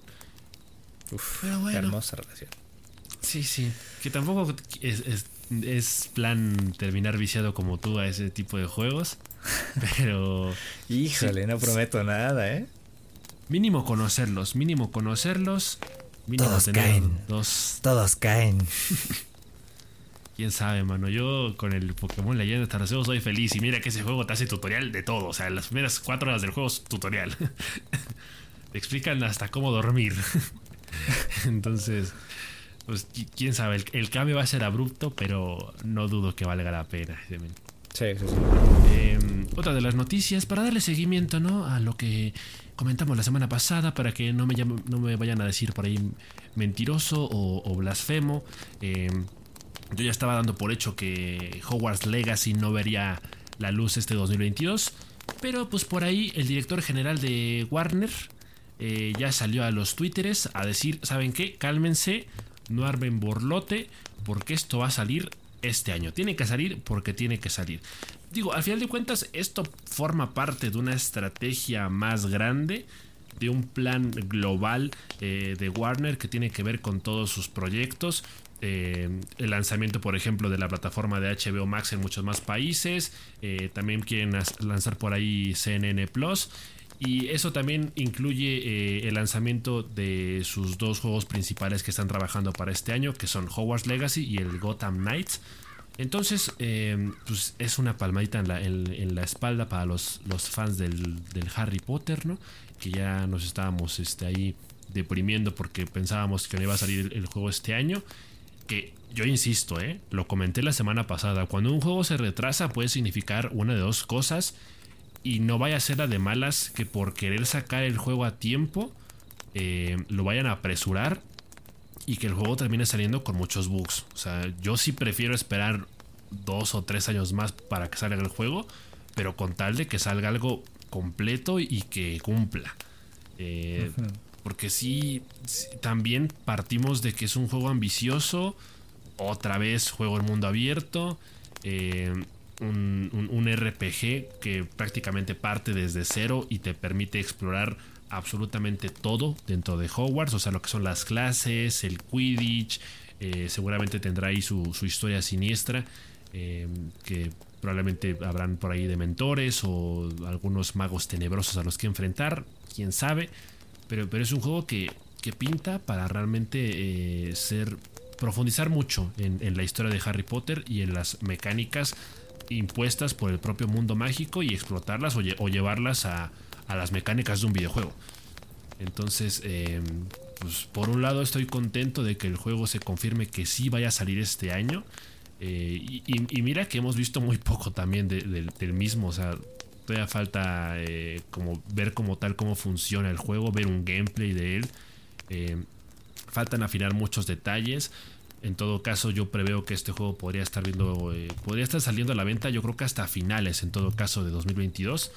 Uf, hermosa relación. Sí, sí. Que tampoco es, es, plan terminar viciado como tú a ese tipo de juegos. [LAUGHS] Pero. Híjole, no prometo nada, ¿eh? Mínimo conocerlos, mínimo conocerlos. Mínimo Todos caen. Todos caen. [LAUGHS] quién sabe, mano. Yo con el Pokémon Leyenda Arceus soy feliz. Y mira que ese juego te hace tutorial de todo. O sea, las primeras cuatro horas del juego es tutorial. [LAUGHS] te explican hasta cómo dormir. [LAUGHS] Entonces, pues quién sabe. El, cambio va a ser abrupto, pero no dudo que valga la pena. Sí, sí, sí. Em, otra de las noticias, para darle seguimiento ¿no? a lo que comentamos la semana pasada, para que no me, no me vayan a decir por ahí mentiroso o, o blasfemo. Eh, yo ya estaba dando por hecho que Hogwarts Legacy no vería la luz este 2022. Pero pues por ahí el director general de Warner eh, ya salió a los twitteres a decir, ¿saben qué? Cálmense, no armen borlote, porque esto va a salir este año. Tiene que salir porque tiene que salir. Digo, al final de cuentas, esto forma parte de una estrategia más grande de un plan global eh, de Warner que tiene que ver con todos sus proyectos. Eh, el lanzamiento, por ejemplo, de la plataforma de HBO Max en muchos más países. También quieren lanzar por ahí CNN Plus. Y eso también incluye el lanzamiento de sus dos juegos principales que están trabajando para este año, que son Hogwarts Legacy y el Gotham Knights. Entonces, pues es una palmadita en la, espalda para los, los fans del, del, Harry Potter, ¿no? que ya nos estábamos este, ahí deprimiendo porque pensábamos que no iba a salir el juego este año. Que yo insisto, ¿eh? lo comenté la semana pasada, cuando un juego se retrasa puede significar una de dos cosas y no vaya a ser la de malas que por querer sacar el juego a tiempo eh, lo vayan a apresurar y que el juego termine saliendo con muchos bugs. O sea, yo sí prefiero esperar dos o tres años más para que salga el juego, pero con tal de que salga algo completo y que cumpla. Eh, porque sí, también partimos de que es un juego ambicioso, otra vez juego en mundo abierto, eh, un, RPG que prácticamente parte desde cero y te permite explorar absolutamente todo dentro de Hogwarts, o sea, lo que son las clases, el Quidditch, eh, seguramente tendrá ahí su, su historia siniestra, que Probablemente habrán por ahí de mentores o algunos magos tenebrosos a los que enfrentar, quién sabe. Pero, pero es un juego que, pinta para realmente eh, ser profundizar mucho en, la historia de Harry Potter y en las mecánicas impuestas por el propio mundo mágico y explotarlas o, llevarlas a, las mecánicas de un videojuego. Entonces, em, pues por un lado estoy contento de que el juego se confirme que sí vaya a salir este año. Eh, y, mira que hemos visto muy poco también del mismo, o sea, todavía falta eh, como ver como tal cómo funciona el juego, ver un gameplay de él. Eh, faltan afinar muchos detalles. En todo caso, yo preveo que este juego podría estar viendo, podría estar saliendo a la venta, yo creo que hasta finales, en todo caso, de 2022.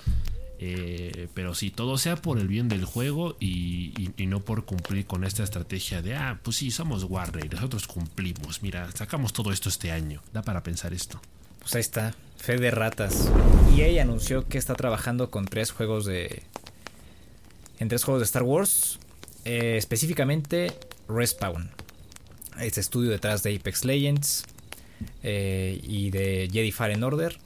Eh, pero si todo sea por el bien del juego y, no por cumplir con esta estrategia de, ah, pues sí, somos Warner, nosotros cumplimos. Mira, sacamos todo esto este año. Da para pensar esto. Pues ahí está, fe de ratas. EA anunció que está trabajando con tres juegos de... En tres juegos de Star Wars. Eh, específicamente Respawn. Este estudio detrás de Apex Legends. Eh, y de Jedi Fallen Order.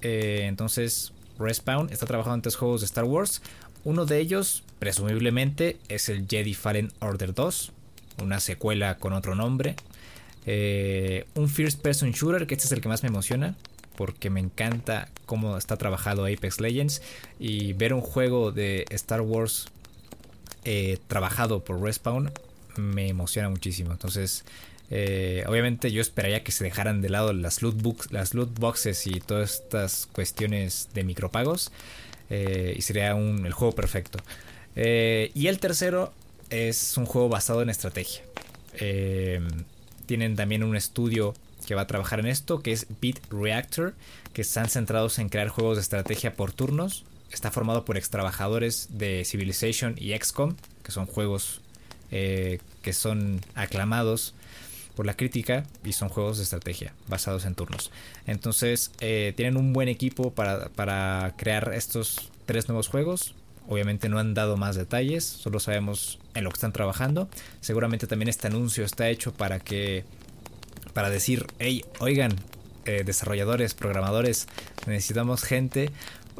entonces Respawn está trabajando en tres juegos de Star Wars. Uno de ellos, presumiblemente, es el Jedi Fallen Order 2, una secuela con otro nombre. Eh, un First Person Shooter, que este es el que más me emociona, porque me encanta cómo está trabajado Apex Legends. Y ver un juego de Star Wars eh, trabajado por Respawn me emociona muchísimo. Entonces, eh, obviamente yo esperaría que se dejaran de lado las loot, books, las loot boxes y todas estas cuestiones de micropagos. Eh, y sería el juego perfecto. Eh, y el tercero es un juego basado en estrategia. tienen también un estudio que va a trabajar en esto, que es Beat Reactor, que están centrados en crear juegos de estrategia por turnos. Está formado por ex trabajadores de Civilization y XCOM, que son juegos que son aclamados por la crítica y son juegos de estrategia basados en turnos. Entonces eh, tienen un buen equipo para, crear estos tres nuevos juegos. Obviamente no han dado más detalles, solo sabemos en lo que están trabajando. Seguramente también este anuncio está hecho para que para decir, hey, oigan, eh, desarrolladores, programadores, necesitamos gente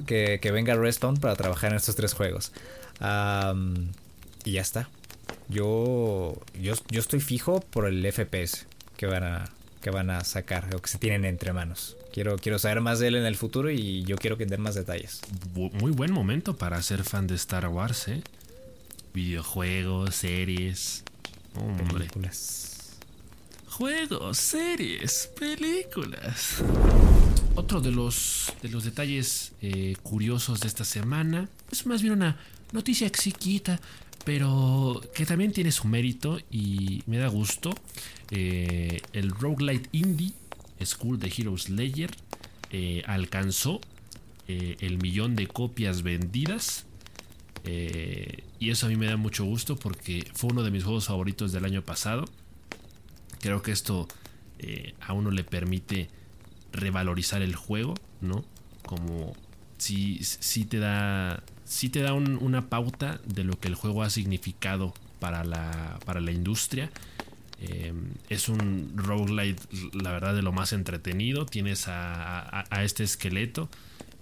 que, venga a Respawn para trabajar en estos tres juegos. y ya está yo, yo, yo estoy fijo por el FPS que van a, que van a sacar o que se tienen entre manos. Quiero, quiero saber más de él en el futuro y yo quiero que den más detalles. Muy buen momento para ser fan de Star Wars, ¿eh? Videojuegos, series. películas. Juegos, series, películas. Otro de los, de los detalles eh, curiosos de esta semana es más bien una noticia chiquita, pero que también tiene su mérito y me da gusto. Eh, el roguelite indie School de Heroes Layer eh, alcanzó eh, el millón de copias vendidas. y eso a mí me da mucho gusto porque fue uno de mis juegos favoritos del año pasado. Creo que esto eh, a uno le permite revalorizar el juego, ¿no? Como si, si te da, si te da una pauta de lo que el juego ha significado para la, para la industria. Eh, es un roguelite, la verdad, de lo más entretenido. Tienes a, este esqueleto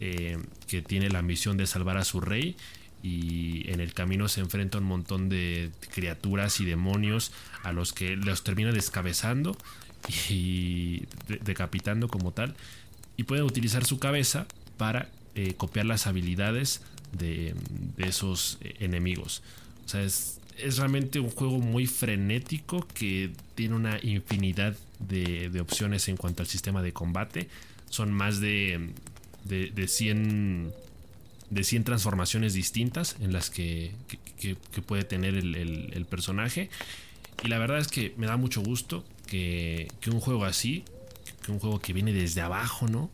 eh, que tiene la misión de salvar a su rey y en el camino se enfrenta a un montón de criaturas y demonios a los que los termina descabezando y decapitando como tal y puede utilizar su cabeza para eh, copiar las habilidades de, esos eh, enemigos. O sea, es, realmente un juego muy frenético que tiene una infinidad de, opciones en cuanto al sistema de combate. Son más de, de, 100 de 100 transformaciones distintas en las que, puede tener el, personaje. Y la verdad es que me da mucho gusto que, un juego así, que un juego que viene desde abajo, ¿no?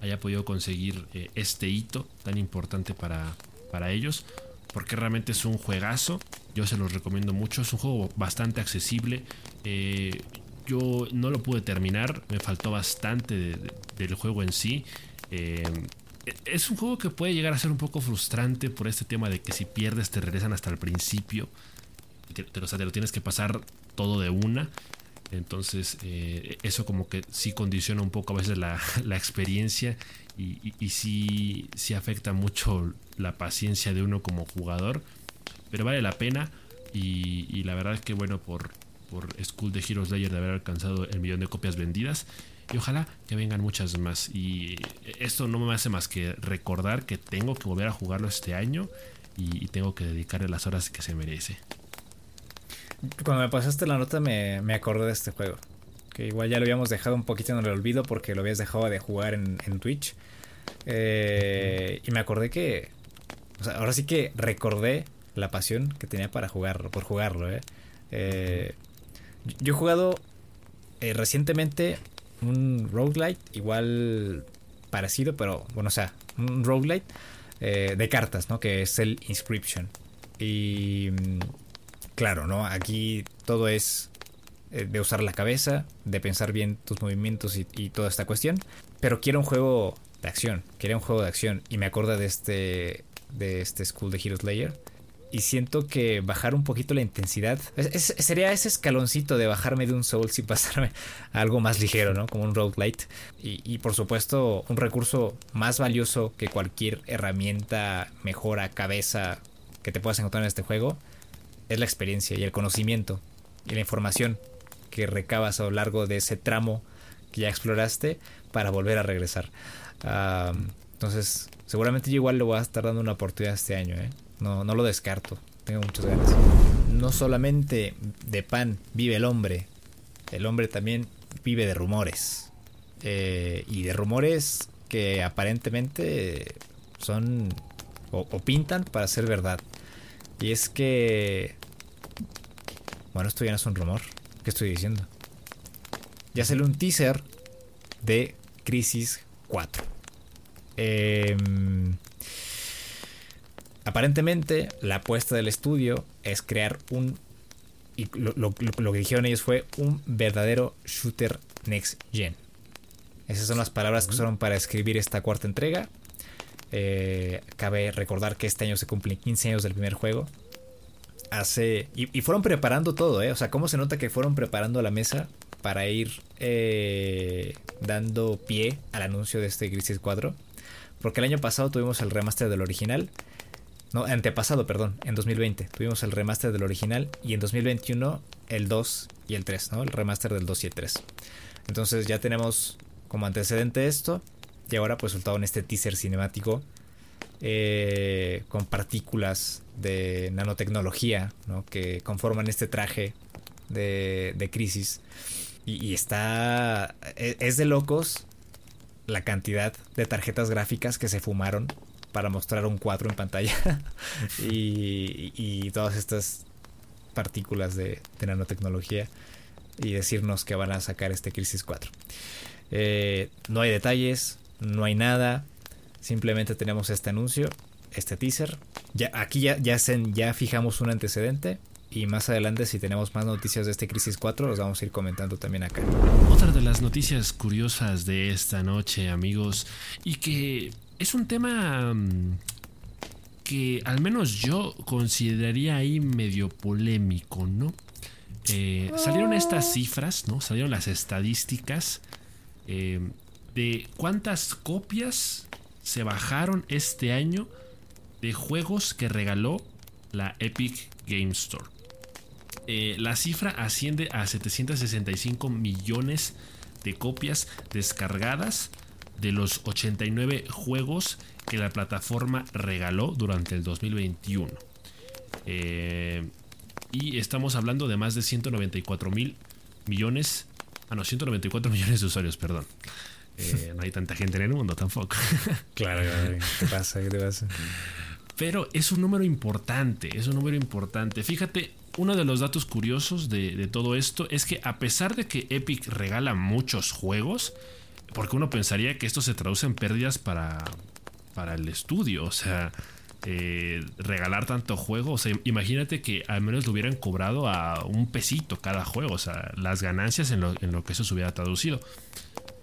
Haya podido conseguir eh, este hito tan importante para, para ellos. Porque realmente es un juegazo. Yo se los recomiendo mucho. Es un juego bastante accesible. Eh, yo no lo pude terminar. Me faltó bastante del juego en sí. Eh, es un juego que puede llegar a ser un poco frustrante por este tema de que si pierdes te regresan hasta el principio. Te, te, te lo tienes que pasar todo de una. Entonces, eh, eso como que sí condiciona un poco a veces la, [LAUGHS] experiencia y, y, sí, afecta mucho la paciencia de uno como jugador. Pero vale la pena y, la verdad es que bueno por, por School de Heroes Layer de haber alcanzado el millón de copias vendidas. Y ojalá que vengan muchas más. Y esto no me hace más que recordar que tengo que volver a jugarlo este año y, tengo que dedicarle las horas que se merece. Cuando me pasaste la nota me, me, acordé de este juego. Que igual ya lo habíamos dejado un poquito en el olvido porque lo habías dejado de jugar en, Twitch. Eh, y me acordé que... O sea, ahora sí que recordé la pasión que tenía para jugar, por jugarlo. ¿eh? eh yo he jugado eh, recientemente un roguelite, igual parecido, pero bueno, o sea, un roguelite eh, de cartas, ¿no? Que es el Inscription. Y mm, claro, ¿no? Aquí todo es eh, de usar la cabeza, de pensar bien tus movimientos y, toda esta cuestión. Pero quiero un juego de acción, quiero un juego de acción. Y me acuerdo de este, de este School de Hero Slayer y siento que bajar un poquito la intensidad sería ese escaloncito de bajarme de un soul y [LAUGHS] pasarme a algo más ligero, ¿no? Como un roguelite. Y, y por supuesto, un recurso más valioso que cualquier herramienta, mejora, cabeza que te puedas encontrar en este juego es la experiencia y el conocimiento y la información que recabas a lo largo de ese tramo que ya exploraste para volver a regresar. entonces, seguramente yo igual le voy a estar dando una oportunidad este año, ¿eh? No, no lo descarto. Tengo muchas ganas. No solamente de pan vive el hombre. El hombre también vive de rumores. Eh, y de rumores que aparentemente son o, pintan para ser verdad. Y es que... Bueno, esto ya no es un rumor. ¿Qué estoy diciendo? Ya salió un teaser de Crisis 4. Eh, Aparentemente, la apuesta del estudio es crear un. Y lo, que dijeron ellos fue un verdadero shooter next gen. Esas son las palabras que usaron para escribir esta cuarta entrega. Eh, cabe recordar que este año se cumplen 15 años del primer juego. Hace. Y, fueron preparando todo, ¿eh? O sea, ¿cómo se nota que fueron preparando la mesa para ir eh, dando pie al anuncio de este Crisis 4? Porque el año pasado tuvimos el remaster del original no, antepasado, perdón, en 2020. Tuvimos el remaster del original y en 2021 el 2 y el 3, ¿no? El remaster del 2 y el 3. Entonces ya tenemos como antecedente esto y ahora pues en este teaser cinemático eh, con partículas de nanotecnología ¿no? que conforman este traje de, crisis. Y, y, está... E, es de locos la cantidad de tarjetas gráficas que se fumaron para mostrar un 4 en pantalla [LAUGHS] y, todas estas partículas de, nanotecnología y decirnos que van a sacar este Crisis 4. Eh, no hay detalles, no hay nada, simplemente tenemos este anuncio, este teaser. Ya, aquí ya, ya, fijamos un antecedente Y más adelante, si tenemos más noticias de este Crisis 4, los vamos a ir comentando también acá. Otra de las noticias curiosas de esta noche, amigos, y que es un tema mm, que al menos yo consideraría ahí medio polémico, ¿no? Eh, salieron estas cifras, ¿no? Salieron las estadísticas eh, de cuántas copias se bajaron este año de juegos que regaló la Epic Game Store. Eh, la cifra asciende a 765 millones de copias descargadas de los 89 juegos que la plataforma regaló durante el 2021. Eh, y estamos hablando de más de 194 mil millones. Ah, no, 194 millones de usuarios, perdón. Eh, no hay tanta gente en el mundo tampoco. [LAUGHS] claro, ¿qué pasa? ¿Qué te pasa? Pero es un número importante, es un número importante. Fíjate, uno de los datos curiosos de, todo esto es que a pesar de que Epic regala muchos juegos, porque uno pensaría que esto se traduce en pérdidas para, para el estudio, o sea, eh, regalar tanto juego, o sea, imagínate que al menos lo hubieran cobrado a un pesito cada juego, o sea, las ganancias en lo, en lo que eso se hubiera traducido.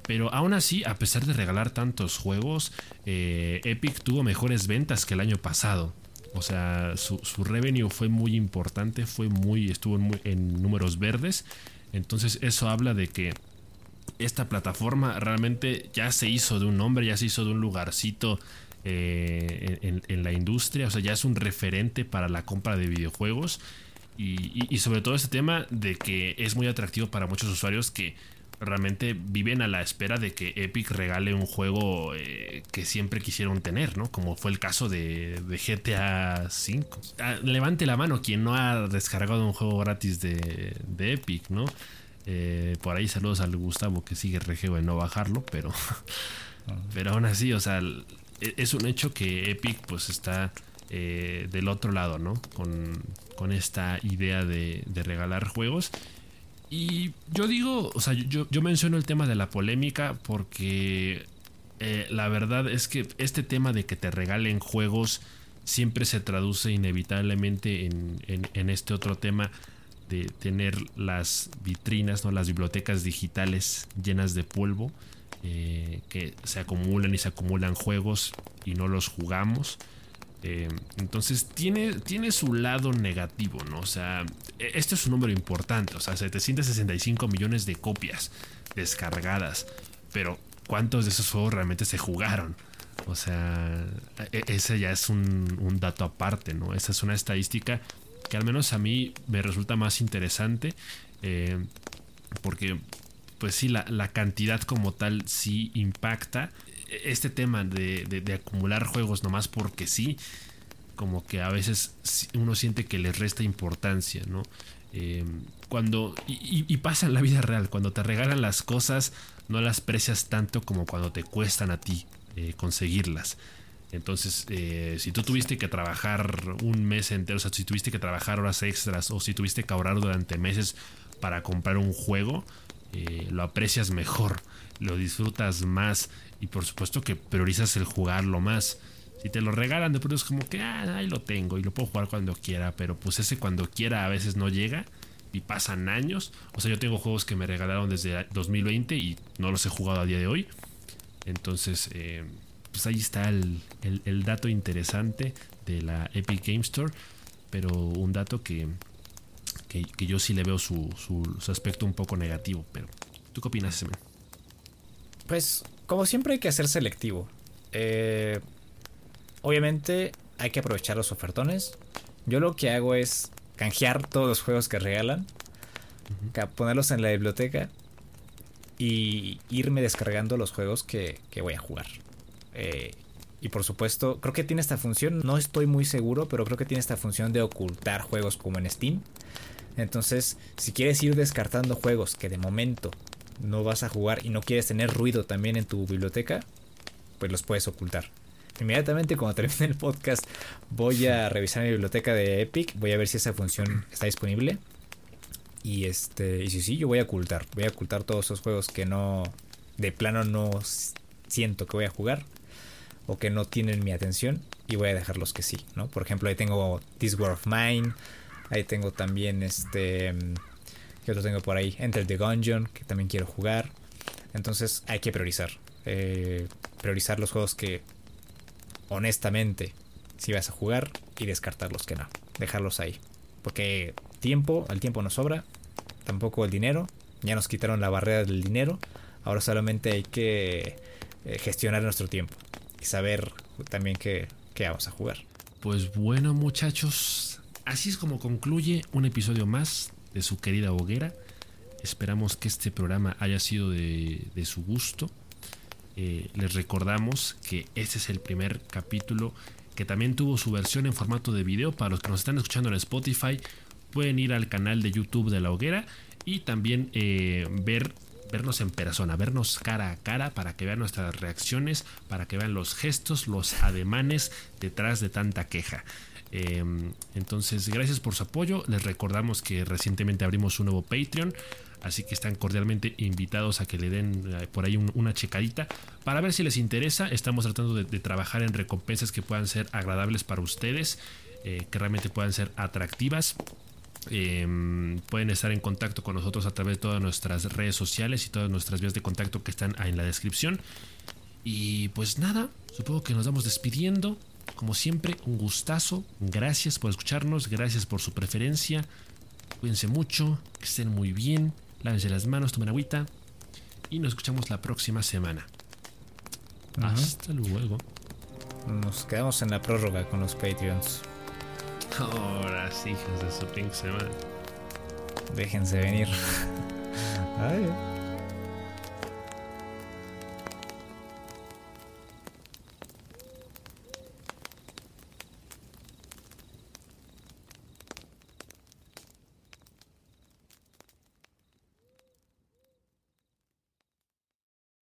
Pero aún así, a pesar de regalar tantos juegos, eh, Epic tuvo mejores ventas que el año pasado. O sea, su, revenue fue muy importante, fue muy, estuvo en, números verdes. Entonces eso habla de que esta plataforma realmente ya se hizo de un nombre, ya se hizo de un lugarcito eh, en, la industria. O sea, ya es un referente para la compra de videojuegos. y sobre todo este tema de que es muy atractivo para muchos usuarios que realmente viven a la espera de que Epic regale un juego eh, que siempre quisieron tener, ¿no? Como fue el caso de, GTA V. Ah, levante la mano quien no ha descargado un juego gratis de, Epic, ¿no? Eh, por ahí saludos al Gustavo que sigue regeo en no bajarlo, pero, [LAUGHS] pero aún así, o sea, e, es un hecho que Epic pues está eh, del otro lado, ¿no? Con, con esta idea de, de regalar juegos y yo digo, o sea, yo, menciono el tema de la polémica porque eh, la verdad es que este tema de que te regalen juegos siempre se traduce inevitablemente en, este otro tema de tener las vitrinas, ¿no? las bibliotecas digitales llenas de polvo, eh, que se acumulan y se acumulan juegos y no los jugamos. Eh, entonces tiene, tiene su lado negativo, ¿no? O sea, e, este es un número importante, o sea, 765 millones de copias descargadas, pero ¿cuántos de esos juegos realmente se jugaron? O sea, e, ese ya es un, dato aparte, ¿no? Esa es una estadística que al menos a mí me resulta más interesante, eh, porque pues sí, la, cantidad como tal sí impacta. Este tema de, acumular juegos nomás porque sí, como que a veces uno siente que les resta importancia, ¿no? Em, cuando, y, pasa en la vida real, cuando te regalan las cosas, no las precias tanto como cuando te cuestan a ti eh, conseguirlas. Entonces, eh, si tú tuviste que trabajar un mes entero, o sea, si tuviste que trabajar horas extras o si tuviste que ahorrar durante meses para comprar un juego, eh, lo aprecias mejor, lo disfrutas más y por supuesto que priorizas el jugarlo más. Si te lo regalan, de pronto es como que ah, ahí lo tengo y lo puedo jugar cuando quiera, pero pues ese cuando quiera a veces no llega y pasan años. O sea, yo tengo juegos que me regalaron desde 2020 y no los he jugado a día de hoy. Entonces, eh, pues ahí está el, dato interesante de la Epic Game Store, pero un dato que, que, yo sí le veo su, su, aspecto un poco negativo. Pero, ¿tú qué opinas, Semen? Pues, como siempre hay que ser selectivo. Eh, obviamente hay que aprovechar los ofertones. Yo lo que hago es canjear todos los juegos que regalan, ponerlos en la biblioteca y irme descargando los juegos que, voy a jugar. Eh, y por supuesto, creo que tiene esta función, no estoy muy seguro, pero creo que tiene esta función de ocultar juegos como en Steam. Entonces, si quieres ir descartando juegos que de momento no vas a jugar y no quieres tener ruido también en tu biblioteca, pues los puedes ocultar. Inmediatamente cuando [LAUGHS] termine el podcast voy a revisar mi biblioteca de Epic, voy a ver si esa función está disponible. Y este, y si sí, yo voy a ocultar, voy a ocultar todos esos juegos que no de plano no siento que voy a jugar o que no tienen mi atención y voy a dejar los que sí, ¿no? Por ejemplo, ahí tengo This War of Mine, Ahí tengo también este. ¿Qué otro tengo por ahí? Enter the Gungeon, que también quiero jugar. Entonces hay que priorizar. Eh, priorizar los juegos que honestamente si vas a jugar y descartar los que no. Dejarlos ahí. Porque tiempo, al tiempo nos sobra. Tampoco el dinero. Ya nos quitaron la barrera del dinero. Ahora solamente hay que eh, gestionar nuestro tiempo. Y saber también qué, qué vamos a jugar. Pues bueno muchachos. Así es como concluye un episodio más de su querida hoguera. Esperamos que este programa haya sido de, su gusto. Eh, les recordamos que este es el primer capítulo que también tuvo su versión en formato de video. Para los que nos están escuchando en Spotify, pueden ir al canal de YouTube de La Hoguera y también eh, ver vernos en persona, vernos cara a cara para que vean nuestras reacciones, para que vean los gestos, los ademanes detrás de tanta queja. Em, entonces, gracias por su apoyo. Les recordamos que recientemente abrimos un nuevo Patreon. Así que están cordialmente invitados a que le den eh, por ahí una checadita para ver si les interesa. Estamos tratando de, trabajar en recompensas que puedan ser agradables para ustedes, eh, que realmente puedan ser atractivas. Em, pueden estar en contacto con nosotros a través de todas nuestras redes sociales y todas nuestras vías de contacto que están en la descripción. Y pues nada, supongo que nos vamos despidiendo. Como siempre, un gustazo. Gracias por escucharnos, gracias por su preferencia. Cuídense mucho, que estén muy bien lávense las manos, tomen agüita y nos escuchamos la próxima semana. Hasta luego. Nos quedamos en la prórroga con los Patreons. Ahora sí, hijas de su pink semana. Déjense venir. [LAUGHS] Adiós.